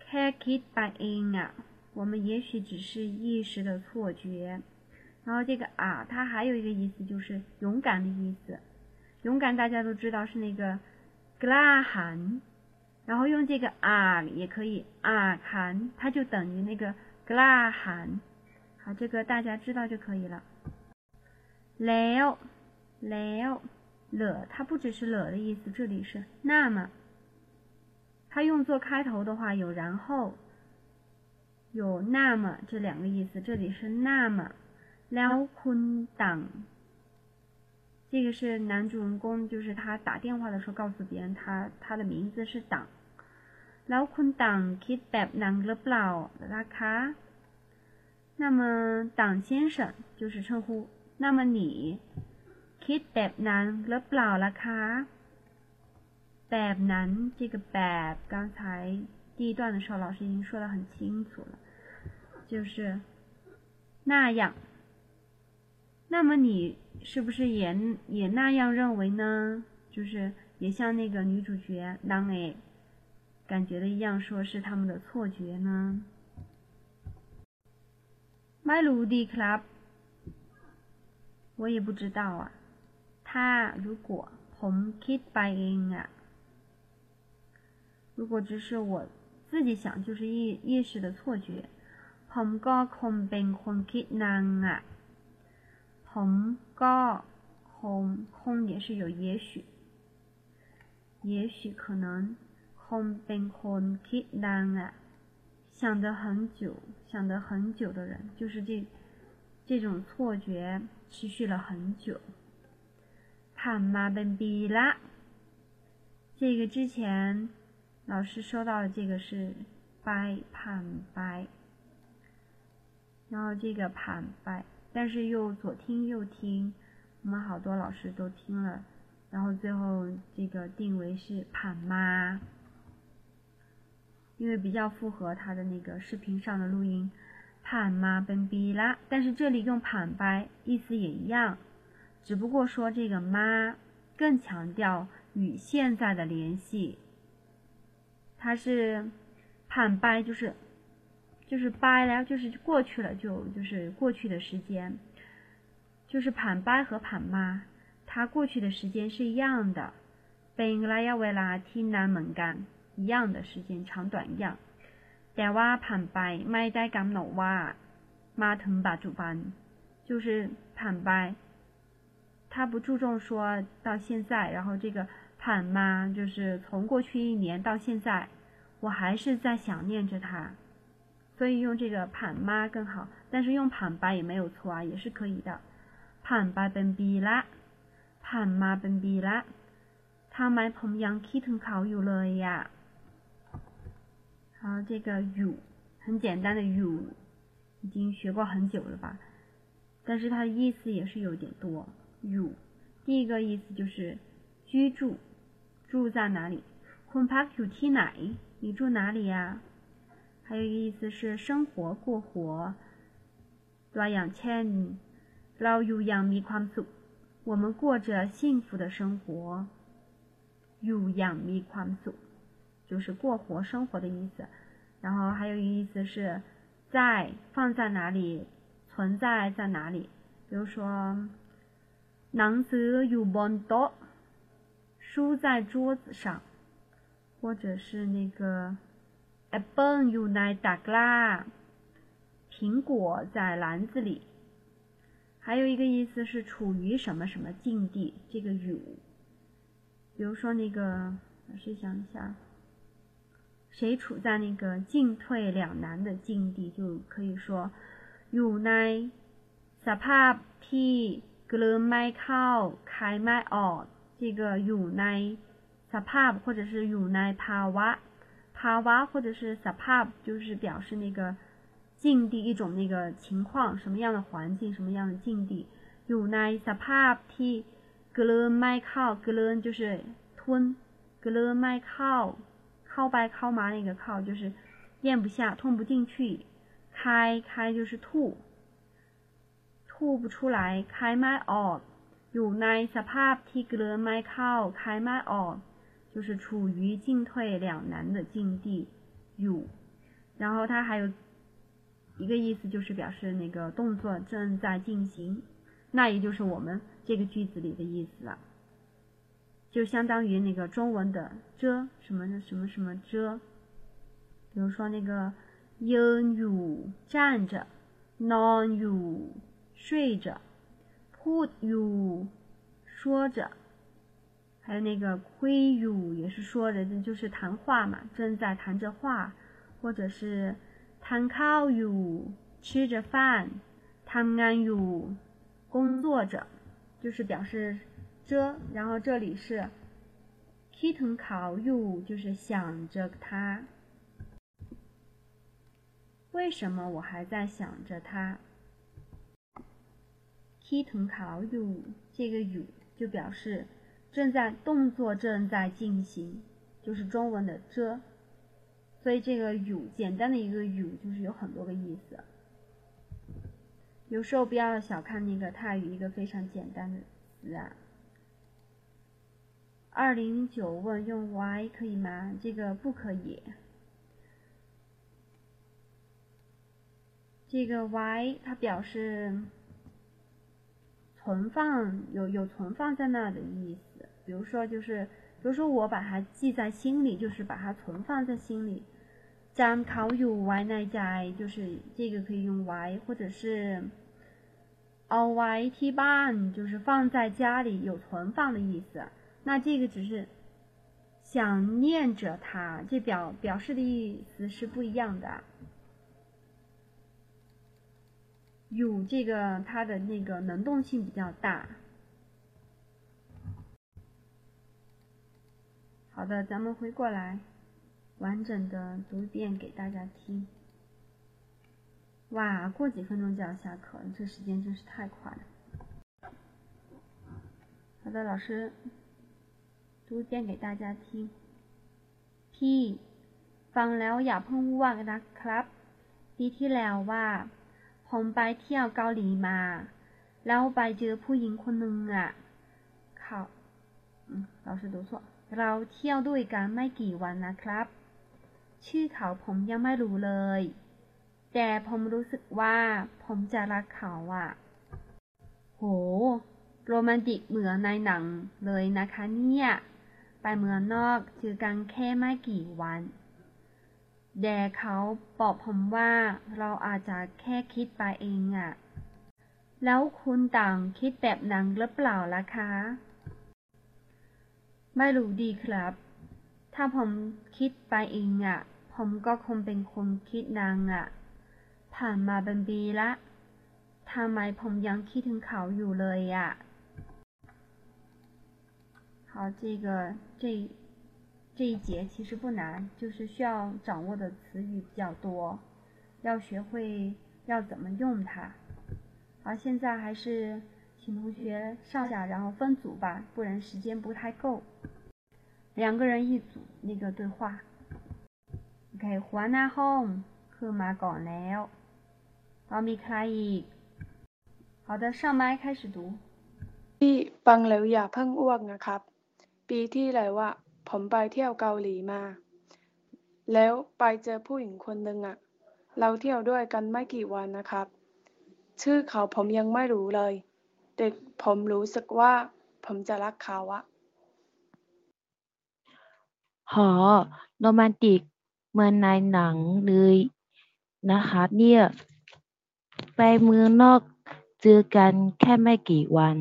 แค่คิดไปเองอ่ะ我们也许只是一时的错觉。然后这个啊，它还有一个意思就是勇敢的意思。勇敢大家都知道是那个格拉罕， 然后用这个啊也可以啊含，它就等于那个 g l a。好，这个大家知道就可以了。了了了，它不只是了的意思，这里是那么。它用作开头的话，有然后，有那么这两个意思。这里是那么，了坤当这个是男主人公，就是他打电话的时候告诉别人他他的名字是党。แล้วคุณ党คิดแบบนั้นหรือเปล่าล่ะคะ那么党先生就是称呼，那么你คิดแบบนั้นหรือเปล่าล่ะคะแบบนั้น这个แบบ刚才第一段的时候老师已经说的很清楚了，就是那样。 那么你是不是也也那样认为呢？就是也像那个女主角当诶感觉的一样，说是他们的错觉呢？ไม่รู้ดีครับ我也不知道啊。他如果ผมคิดไปเอง啊，如果只是我自己想，就是意意识的错觉。ผมก็คงเป็นคนคิดนางอ่ ะ。ผมก็คงคง也是有也许，也许可能คงเป็นคนคิดนานอ่ะ，想得很久，想得很久的人，就是这这种错觉持续了很久。ผ่านมาเป็นปีละ，这个之前老师说到的这个是ไปผ่านไป，然后这个ผ่านไป。 但是又左听右听，我们好多老师都听了，然后最后这个定为是盘妈，因为比较符合他的那个视频上的录音，盘妈奔比啦。但是这里用盘白意思也一样，只不过说这个妈更强调与现在的联系，它是盘白就是。就是掰了，就是过去了就就是过去的时间，就是盘掰和盘妈，它过去的时间是一样的。贝格拉亚维拉提南门干一样的时间长短一样。但哇盘掰，麦带干老哇，妈腾把主班，就是盘掰。他不注重说到现在，然后这个盼妈就是从过去一年到现在，我还是在想念着他。所以用这个胖妈更好。但是用胖爸也没有错啊也是可以的。胖爸蹦迪啦胖妈蹦迪啦他买通洋去腾烤鱼了呀。好这个 you 很简单的 you 已经学过很久了吧。但是它的意思也是有点多 you 第一个意思就是居住住在哪里？compare to tina 你住哪里呀？还有一个意思是生活过活。ตัวอย่างเช่นเราอยู่อย่างมีความสุข我们过着幸福的生活。อยู่อย่างมีความสุข就是过活生活的意思。然后还有一个意思是在放在哪里，存在在哪里。比如说，หนังสืออยู่บนโต๊ะ书在桌子上，或者是那个 apple อยู่ในตะกร้า苹果在篮子里。还有一个意思是处于什么什么境地，这个อยู่。比如说那个，老师想一下，谁处在那个进退两难的境地，就可以说อยู่ในสภาพที่กลืนไม่เข้าคายไม่ออก。这个อยู่ในสภาพ或者是อยู่ในภาวะ， 卡哇或者是 superb 就是表示那个境地一种那个情况什么样的环境什么样的境地。You nice pup t g l e n my 就是吞 glow my cow 靠拜靠麻那个靠就是咽不下吞不进去。开开就是吐。吐不出来开麦哦 you nice pup t g l e n my 开麦哦就是处于进退两难的境地，you，然后它还有一个意思就是表示那个动作正在进行，那也就是我们这个句子里的意思了，就相当于那个中文的“着”什么什么什么着，比如说那个 “you you” 站着，“non you” 睡着，“put you” 说着。还有那个 kuu，也是说的就是谈话嘛，正在谈着话，或者是 TAN KAO YU 吃着饭，TAN NGAN YU 工作着，就是表示着，然后这里是 KITEN KAO YU 就是想着他。为什么我还在想着他？KITEN KAO YU 这个 YU 就表示。正在动作正在进行，就是中文的这。所以这个有简单的一个有就是有很多个意思。有时候不要小看那个泰语一个非常简单的词啊。二零九问用 Y 可以吗？这个不可以。这个 Y 它表示存放有有存放在那的意思。比如说就是比如说我把它记在心里就是把它存放在心里。将考有 y 那家就是这个可以用 y 或者是 onwhite 就是放在家里有存放的意思。那这个只是想念着它这表表示的意思是不一样的。有这个它的那个能动性比较大。好的，咱们回过来，完整的读一遍给大家听。哇，过几分钟就要下课了，这时间真是太快了。好的，老师读一遍给大家听。พี่ฟังแล้วอย่าเพิ่งว่างนะครับปีที่แล้วว่า ผมไปเที่ยวเกาหลีมา แล้วไปเจอผู้หญิงคนหนึ่งอ่ะเขาเรา是读错เราเที่ยวด้วยกันไม่กี่วันนะครับ ชื่อเขาผมยังไม่รู้เลย แต่ผมรู้สึกว่าผมจะรักเขาอ่ะ โห โรแมนติกเหมือนในหนังเลยนะคะเนี่ย ไปเมืองนอกเจอกันแค่ไม่กี่วัน แต่เขาบอกผมว่าเราอาจจะแค่คิดไปเองอะแล้วคุณต่างคิดแบบนั้นหรือเปล่าล่ะคะ ไม่รู้ดีครับ ถ้าผมคิดไปเองอะผมก็คงเป็นคนคิดนางอะผ่านมาเป็นปีละทำไมผมยังคิดถึงเขาอยู่เลยอะ好，这个这 这一节其实不难，就是需要掌握的词语比较多，要学会要怎么用它。好，现在还是请同学上下，然后分组吧，不然时间不太够。两个人一组那个对话。OK，华纳 home คือมาก่อนแล้วเรามีใครอีก好的上麦开始读ที่ฟังแล้วอย่าเพิ่งอ้วกนะครับ ปีที่แล้วว่า ผมไปเที่ยวเกาหลีมา แล้วไปเจอผู้หญิงคนหนึ่งอะเราเที่ยวด้วยกันไม่กี่วันนะครับ ชื่อเขาผมยังไม่รู้เลยแต่ผมรู้สึกว่าผมจะรักเขาอะหอโรแมนติกเหมือนในหนังเลยนะคะเนี่ย ไปเมืองนอกเจอกันแค่ไม่กี่วัน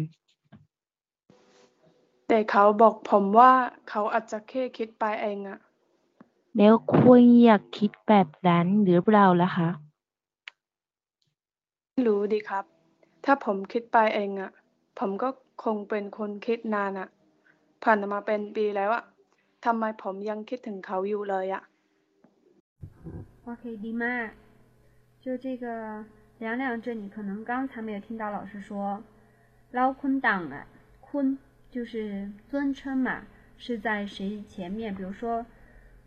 แต่เขาบอกผมว่าเขาอาจจะแค่คิดไปเองอะ แล้วคุณอยากคิดแบบนั้นหรือเปล่าล่ะคะ ไม่รู้ดิครับ ถ้าผมคิดไปเองอะผมก็คงเป็นคนคิดนานอะผ่านมาเป็นปีแล้วอะทำไมผมยังคิดถึงเขาอยู่เลยอะ OK，迪麦，就这个凉凉这里，可能刚才没有听到老师说，捞坤党啊，坤 就是尊称嘛，是在谁前面？比如说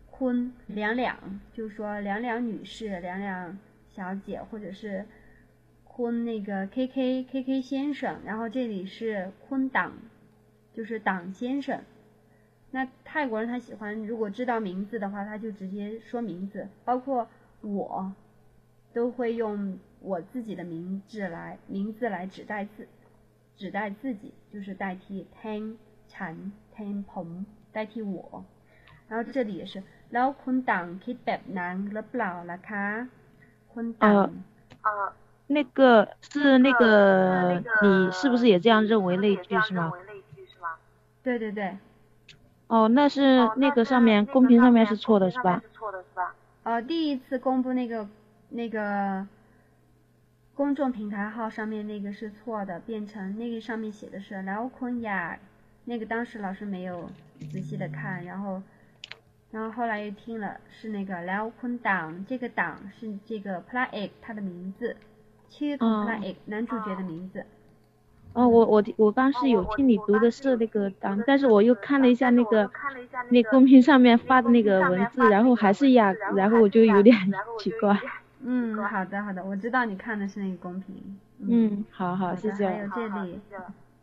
坤两两，就是说两两女士、两两小姐，或者是坤那个 K K K K 先生，然后这里是坤党，就是党先生。那泰国人他喜欢，如果知道名字的话，他就直接说名字，包括我，都会用我自己的名字来名字来指代自指代自己，就是代替 Tang ฉัน Tang ผม代替我。然后这里也是แล้วคุณต่างคิดแบบนั้นหรือเปล่าล่ะคะคุณต่าง呃，那个是那个你是不是也这样认为那一句是吗？对对对。哦，那是那个上面公屏上面是错的是吧？呃，第一次公布那个那个 公众平台号上面那个是错的，变成那个上面写的是辽坤雅，那个当时老师没有仔细的看，然后然后后来又听了是那个辽坤党，这个党是这个 Play 他的名字，ชื่อ Play 男主角的名字。哦，我我我当时有听你读的是那个党，但是我又看了一下那个那公屏上面发的那个文字，然后还是雅，然后我就有点奇怪。嗯，好的好的，我知道你看的是那个公屏。嗯，好好，谢谢。还有这里，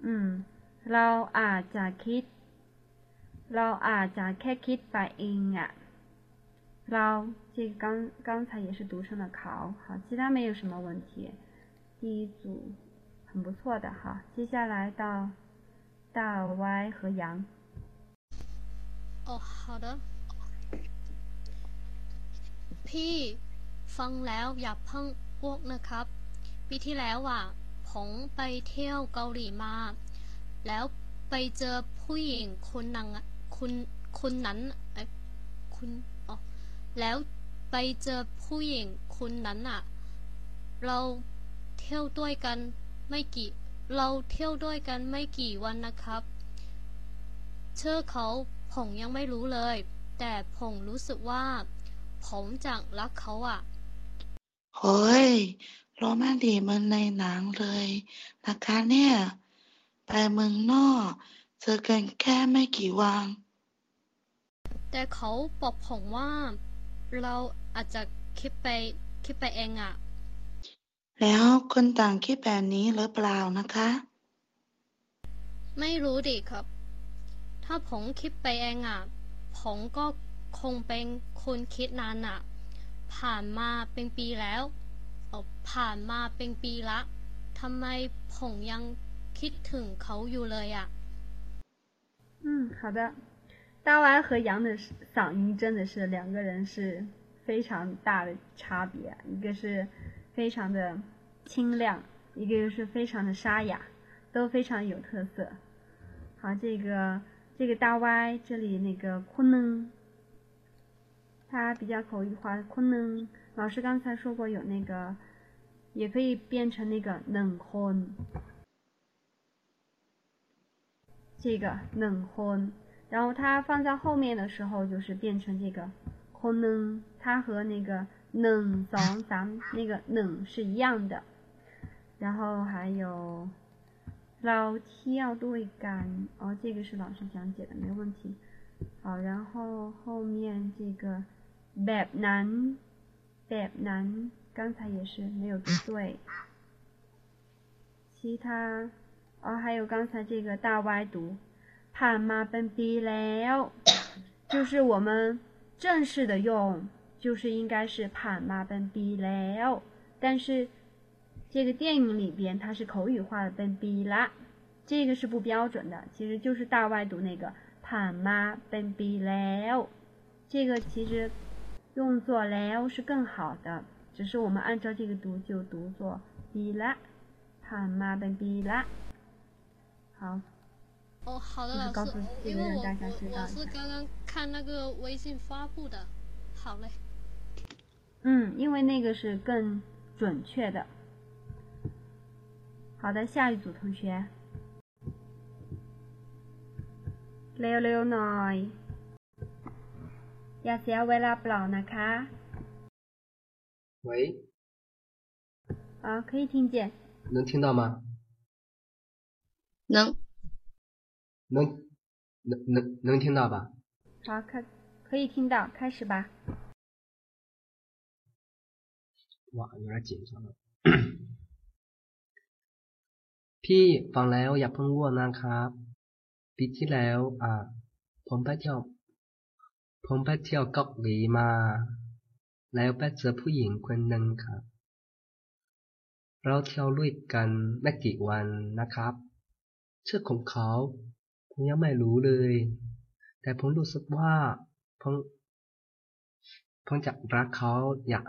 嗯，เราอาจจะคิดเราอาจจะแค่คิดไปเองอ่ะเรา这个刚刚才也是读成了考，好，其他没有什么问题。第一组。很不错的哈，接下来到大 Y 和杨。哦，好的。พี่ ฟังแล้วอย่าเพิ่งอ้วกนะครับ ปีที่แล้วอะ ผมไปเที่ยวเกาหลีมา แล้วไปเจอผู้หญิงคนนั้นคุณคุณนั้นคุณอ๋อแล้วไปเจอผู้หญิงคนนั้นอะ เราเที่ยวด้วยกันไม่กี่ เราเที่ยวด้วยกันไม่กี่วันนะครับ เชื่อเขาผมยังไม่รู้เลย แต่ผมรู้สึกว่า ผมจะรักเขาอะ เฮ้ยโรแมนติกเหมันในหนังเลยนะคะเนี่ย ไปเมืองนอกเจอกันแค่ไม่กี่วัน แต่เขาบอกผมว่า เราอาจจะคิดไปคิดไปเองอะแล้วคนต่างคิดแบบนี้หรือเปล่านะคะ ไม่รู้ดิครับ ถ้าผมคิดไปเองอะผมก็คงเป็นคนคิดนานอะ ผ่านมาเป็นปีแล้วผ่านมาเป็นปีละทำไมผมยังคิดถึงเขาอยู่เลยอ่ะ嗯，好的。大 Y 和杨的嗓音真的是两个人是非常大的差别，一个是非常的清亮，一个又是非常的沙哑，都非常有特色。好，这个这个大 Y 这里那个昆能， 它比较口语化。昆能老师刚才说过有那个，也可以变成那个冷婚，这个冷婚，然后它放在后面的时候就是变成这个昆能，它和那个。冷怂咱那个冷是一样的，然后还有老七要对干哦，这个是老师讲解的，没问题。好，然后后面这个 แบบนั้น แบบนั้น刚才也是没有读对其他哦还有刚才这个大歪读ผ่านมาเป็นปีแล้ว就是我们正式的用就是应该是ผ่านมาเป็นปีแล้ว但是这个电影里边它是口语化的เป็นปีละ这个是不标准的，其实就是大外读那个ผ่านมาเป็นปีแล้ว，这个其实 用作 “leo” 是更好的，只是我们按照这个读就读作 “bila”，胖妈的 bila。好。哦，好的老师，因为我我我是刚刚看那个微信发布的，好嘞。嗯，因为那个是更准确的。好的，下一组同学。leo，leo，noi。ๆหน่อย อย่าเสียเวลาเปล่านะคะ喂啊可以听见能听到吗能能能能能听到吧好可可以听到开始吧哇有点紧张了พี่ฟังแล้วอย่าเพิ่งว่วนะครับปีที่แล้วอ่ะผมไปเที่ยว ผมไปเที่ยวเกาหลีมา แล้วไปเจอผู้หญิงคนหนึ่งครับ เราเที่ยวด้วยกันไม่กี่วันนะครับชื่อของเขาผมยังไม่รู้เลย แต่ผมรู้สึกว่าผมผมจะรักเขาอย่าง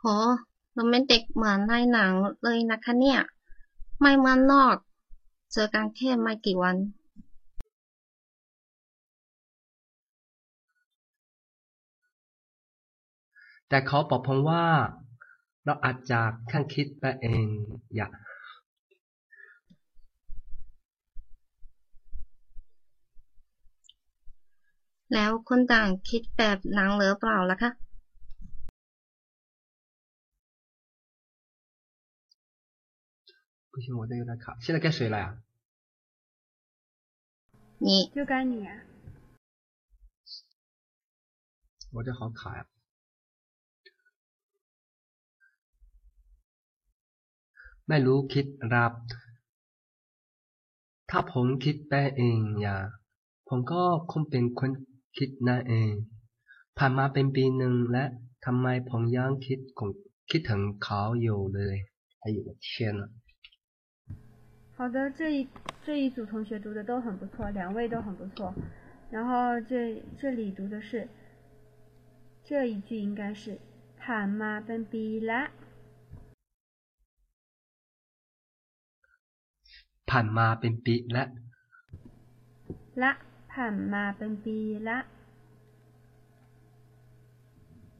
โหโรแมนติกเหมือนในหนังเลยนะคะเนี่ย ไม่เหมือนนอก เจอกันแค่ไม่กี่วัน แต่เขาบอกผมว่า เราอาจจะข้างคิดไปเองอย่าแล้วคนต่างคิดแบบหนังหรือเปล่าล่ะคะ不行，我这有点卡。现在该谁了呀？ 你就该你啊！我这好卡呀。ไม่รู้คิดรับ ถ้าผมคิดไปเองอย่าผมก็คงเป็นคนคิดนั่นเอง ผ่านมาเป็นปีหนึ่งและทำไมผมยังคิดคิดถึงเขาอยู่เลย哎呦我天呐！ 好的，这一这一组同学读的都很不错，两位都很不错。然后这这里读的是这一句，应该是“塔妈本比啦”。ผ่านมาเป็นปีละละผ่านมาเป็นปีละ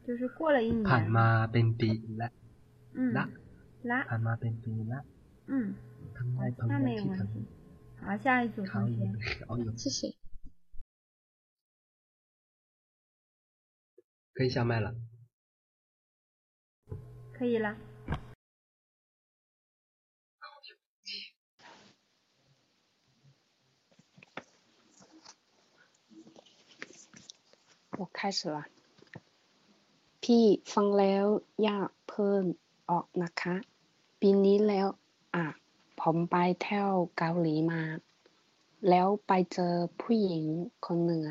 就是过了一年ผ่านมาเป็นปีละละละผ่านมาเป็นปีละ 那没有问题。好，下一组同学。谢谢。可以下麦了。可以了。我开始了。พี่ฟังแล้วอยากเพิ่มออกนะคะปีนี้แล้วอ่ะ ผมไปเที่ยวเกาหลีมา แล้วไปเจอผู้หญิงคนหนึ่ง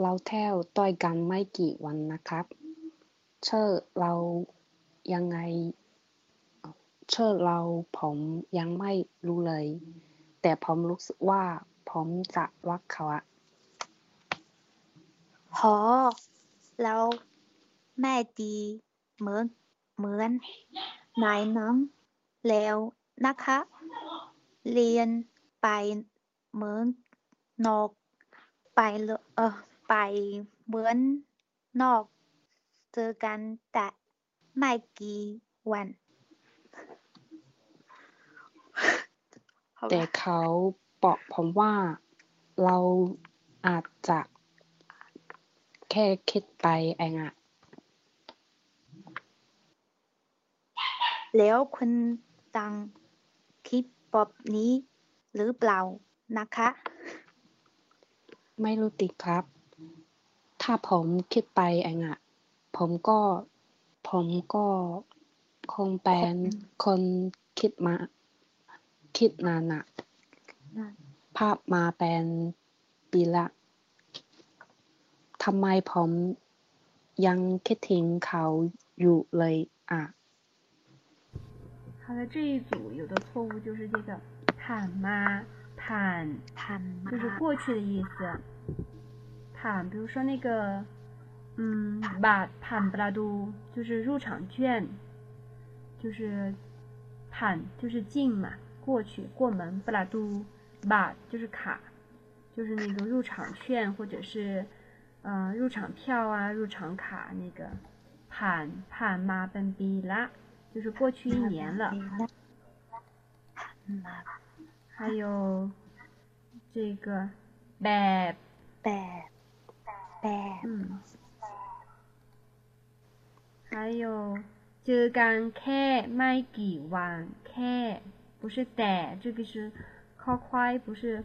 เราเที่ยวต่อยกันไม่กี่วันนะครับเชื่อเรายังไงเชื่อเราผมยังไม่รู้เลย แต่ผมรู้สึกว่าผมจะรักเขาอะหอแล้วแม่ดีเหมือนเหมือนนายน้องแล้ว นะคะ เรียนไปเมืองนอก ไปเออไปเมืองนอก เจอกันแต่ไม่กี่วัน แต่เขาบอกผมว่าเราอาจจะแค่คิดไปเองอะแล้วคุณตังคิดแบบนี้ หรือเปล่านะคะ ไม่รู้ติครับ ถ้าผมคิดไปเองอะผมก็ ผมก็คงเป็นคนคิดมา คิดนานอะภาพมาเป็นปีละทำไมผมยังคิดถึงเขาอยู่เลยอะ 好的，这一组有的错误就是这个坦妈坦坦，就是过去的意思。坦，比如说那个，嗯，把坦布拉都就是入场券，就是坦就是进嘛，过去过门布拉都把就是卡，就是那个入场券或者是，嗯、呃，入场票啊，入场卡那个。盼盼妈奔比拉。就是过去一年了，还有这个แบบแบบแบบ嗯，还有เจอกันแค่ไม่กี่วันแค่不是แต่这个是靠快不是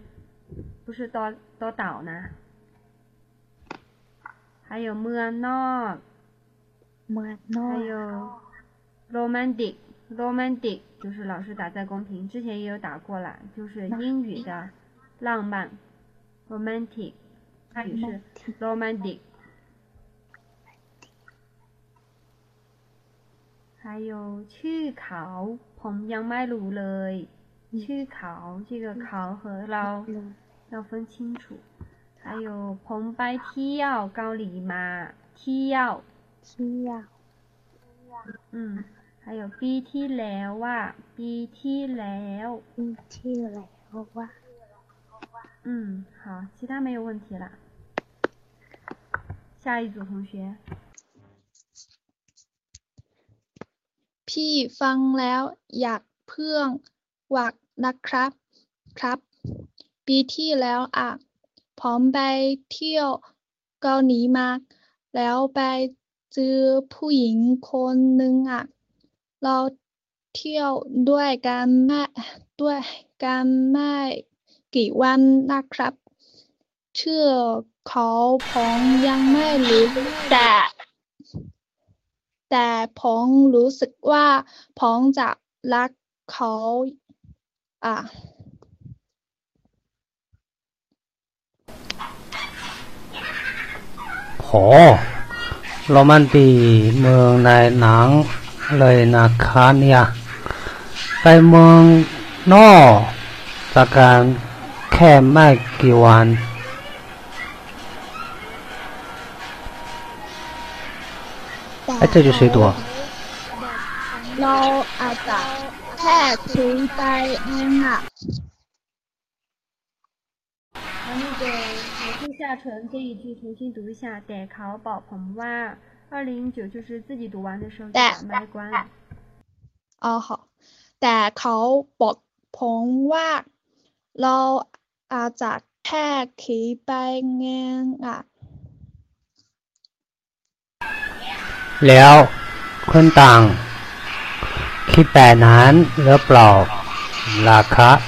不是多多岛呢，还有เมืองนอกเมืองนอก还有 romantic romantic 就是老师打在公屏，之前也有打过了，就是英语的浪漫 romantic，语是 romantic。还有去考ผมยังไม่รู้เลย去考这个考和เรา要分清楚。还有ผมไปเที่ยวเกาหลีมาเที่ยวเที่ยว嗯。 还有 B T แล้วว่า B T แล้ว B T แล้วว่า嗯，好，其他没有问题了。下一组同学。พี่ฟังแล้วอยากเพื่องวักนะครับครับปีที่แล้วอ่ะผมไปเที่ยวเกาหลีมาแล้วไปเจอผู้หญิงคนหนึ่งอ่ะ เราเที่ยวด้วยกันไม่ด้วยกันไม่กี่วันนะครับชื่อเขาผมยังไม่รู้แต่แต่ผมรู้สึกว่าผมจะรักเขาอะโหโรแมนติเมืองในหนัง เลยนะคะเนี่ยไปเมืองนอกจากการแค่ไม่กี่วัน哎，这就谁读？เราอาจจะแค่คุยไปเองอ่ะ好，那个老师下沉这一句重新读一下。แต่เขาบอกผมว่า 二零一九就是自己读完的时候就把麦关了。อ๋อแต่เขาบอกผมว่าเราอาจจะแค่ขี่ไปเองอ่ะแล้วคุณต่างคิดแบบนั้นหรือเปล่าล่ะครับ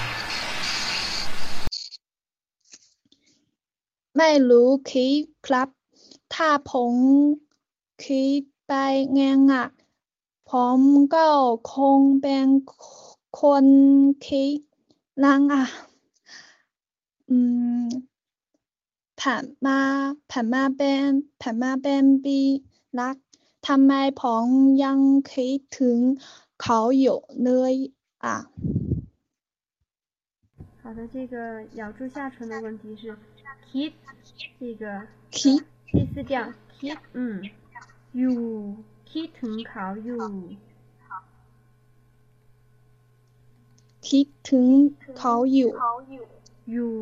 ไม่รู้คิดครับ ถ้าผม คิดไปเองอ่ะผมก็คงเป็นคนคิดลังอ่ะอืมผ่านมาผ่านมาเป็นผ่านมาเป็นปีรักทำไมผมยังคิดถึงเขาอยู่เลยอ่ะ好的，这个咬住下唇的问题是 kid，这个 kid 第四调 kid，嗯 ，you kid ถึงเขาอยู่ คิดถึงเขาอยู่อยู่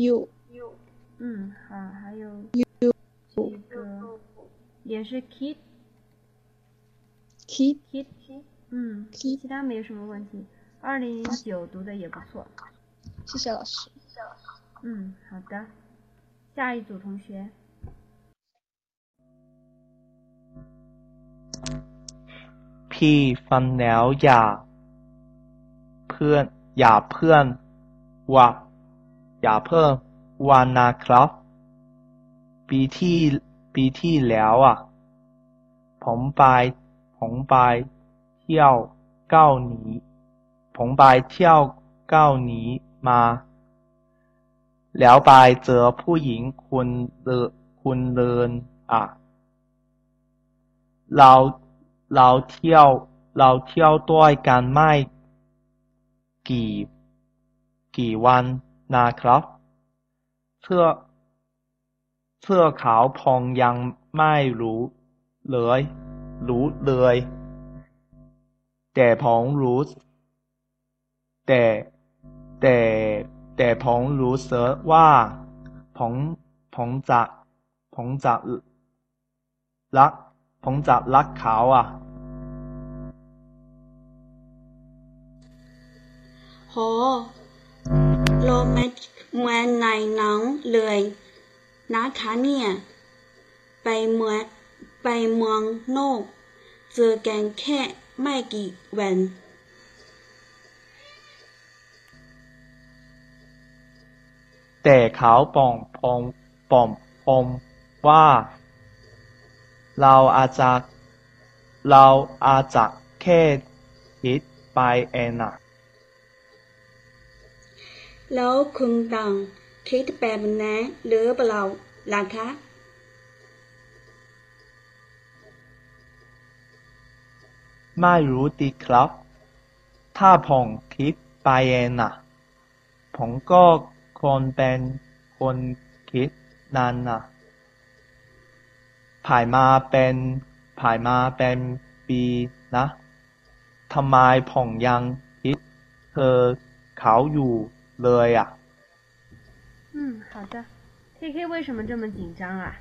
อยู่嗯，好，还有อยู่这个也是 kid kid kid，嗯，其他没有什么问题。二零零九读的也不错，谢谢老师。嗯，好的，下一组同学。 พี่ฟังแล้วอย่า เพื่อนอย่าเพื่อนว่าอย่าเพิ่งวันนะครับ ปีที่ปีที่แล้วอะ ผมไปผมไปเที่ยวเกาหลีผมไปเที่ยวเกาหลีมา แล้วไปเจอผู้หญิงคนเดินคนเดินอะ เรา เราเที่ยวเราเที่ยวด้วยกันไม่กี่กี่วันนะครับ เสื้อเสื้อขาวพองยังไม่รู้เลย รู้เลย แต่ผมรู้แต่แต่แต่ผมรู้เสึกว่าผมผมจะผมจะรัก ผมจะรักเขาอะโหโรแมนติกเหมือนในหนังเลยนะคะเนี่ย ไปเมืองไปเมืองนอกเจอกันแค่ไม่กี่วันแต่เขาบอกผมผมผมว่า เราอาจจะเราอาจจะแค่คิดไปเองนะแล้วคุณตังคิดแบบนั้นหรือเปล่าล่ะคะไม่รู้ดีครับ ถ้าผมคิดไปเองนะผมก็คนเป็นคนคิดนั่นนะ ผ่านมาเป็นผ่านมาเป็นปีนะทำไมผมยังคิดเธอเขาอยู่เลยอ่ะ 嗯，好的。K K 为什么这么紧张啊？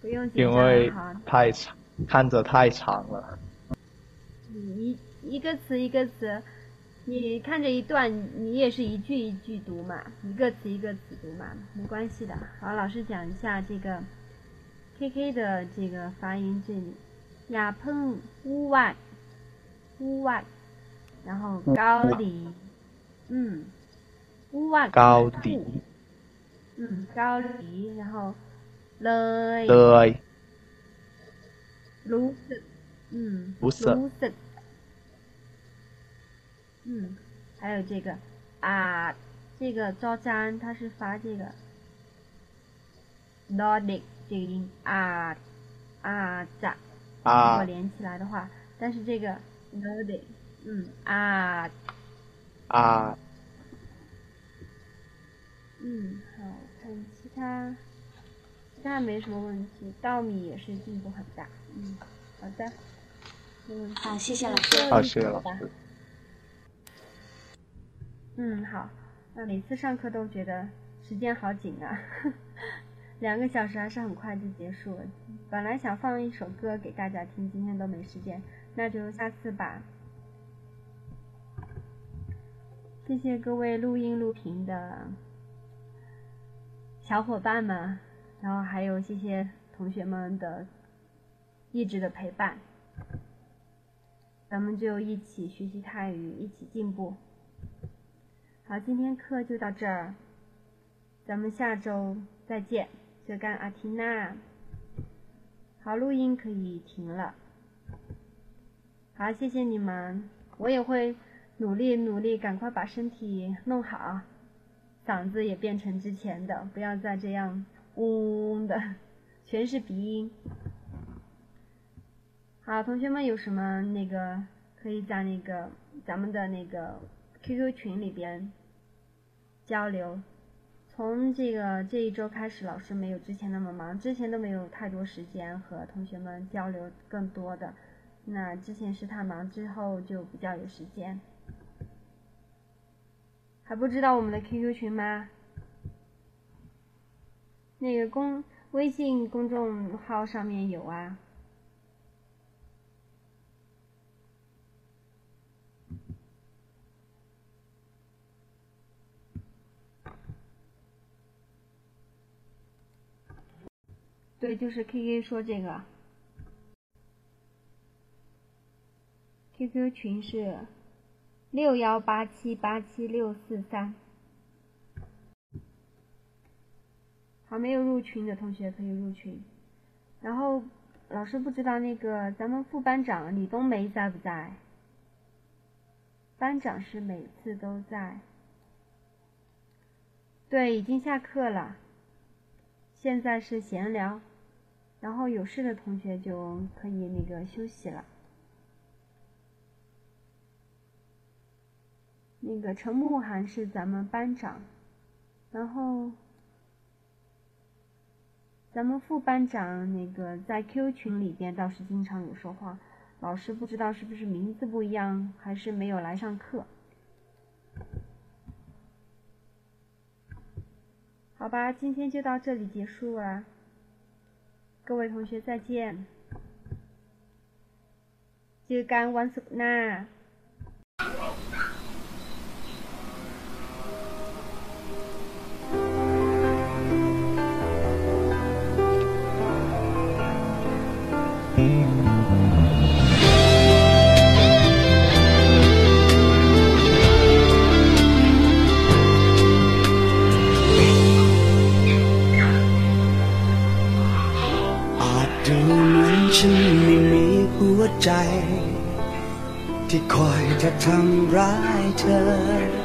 不用紧张因为哈，太长，看着太长了。你一一个词一个词， 你看着一段，你也是一句一句读嘛，一个词一个词读嘛，没关系的。好，老师讲一下这个 K K 的这个发音，这里雅碰屋外屋外，然后高迪，嗯，屋外高迪，嗯，高迪，然后嘞了，卢嗯，卢色。嗯，还有这个啊，这个招粘它是发这个 i 这个音啊啊咋，如啊果连起来的话，但是这个 i 嗯啊啊。嗯，好看其他，其他没什么问题，稻米也是进步很大，嗯，好的，没问题。好谢谢老师。好谢谢老师。嗯，好，那每次上课都觉得时间好紧啊，两个小时还是很快就结束了。本来想放一首歌给大家听，今天都没时间，那就下次吧。谢谢各位录音录屏的小伙伴们，然后还有谢谢同学们的一直的陪伴，咱们就一起学习泰语，一起进步。好，今天课就到这儿，咱们下周再见，就干阿缇娜。好，录音可以停了。好，谢谢你们，我也会努力努力，赶快把身体弄好，嗓子也变成之前的，不要再这样嗡嗡的，全是鼻音。好，同学们有什么那个可以在那个咱们的那个 QQ 群里边交流。从这个这一周开始，老师没有之前那么忙，之前都没有太多时间和同学们交流更多的。那之前是太忙，之后就比较有时间。还不知道我们的 QQ 群吗？那个公微信公众号上面有啊。对。就是 kk 说这个。Qq 群是六幺八七八七六四三。还没有入群的同学可以入群。然后老师不知道那个咱们副班长李冬梅在不在？班长是每次都在。对已经下课了。现在是闲聊。然后有事的同学就可以那个休息了。那个陈慕涵是咱们班长，然后咱们副班长那个在 Q 群里边倒是经常有说话，老师不知道是不是名字不一样，还是没有来上课。好吧，今天就到这里结束了，各位同学再见，เจอกันวันศุกร์หน้าอา จะทำร้ายเธอ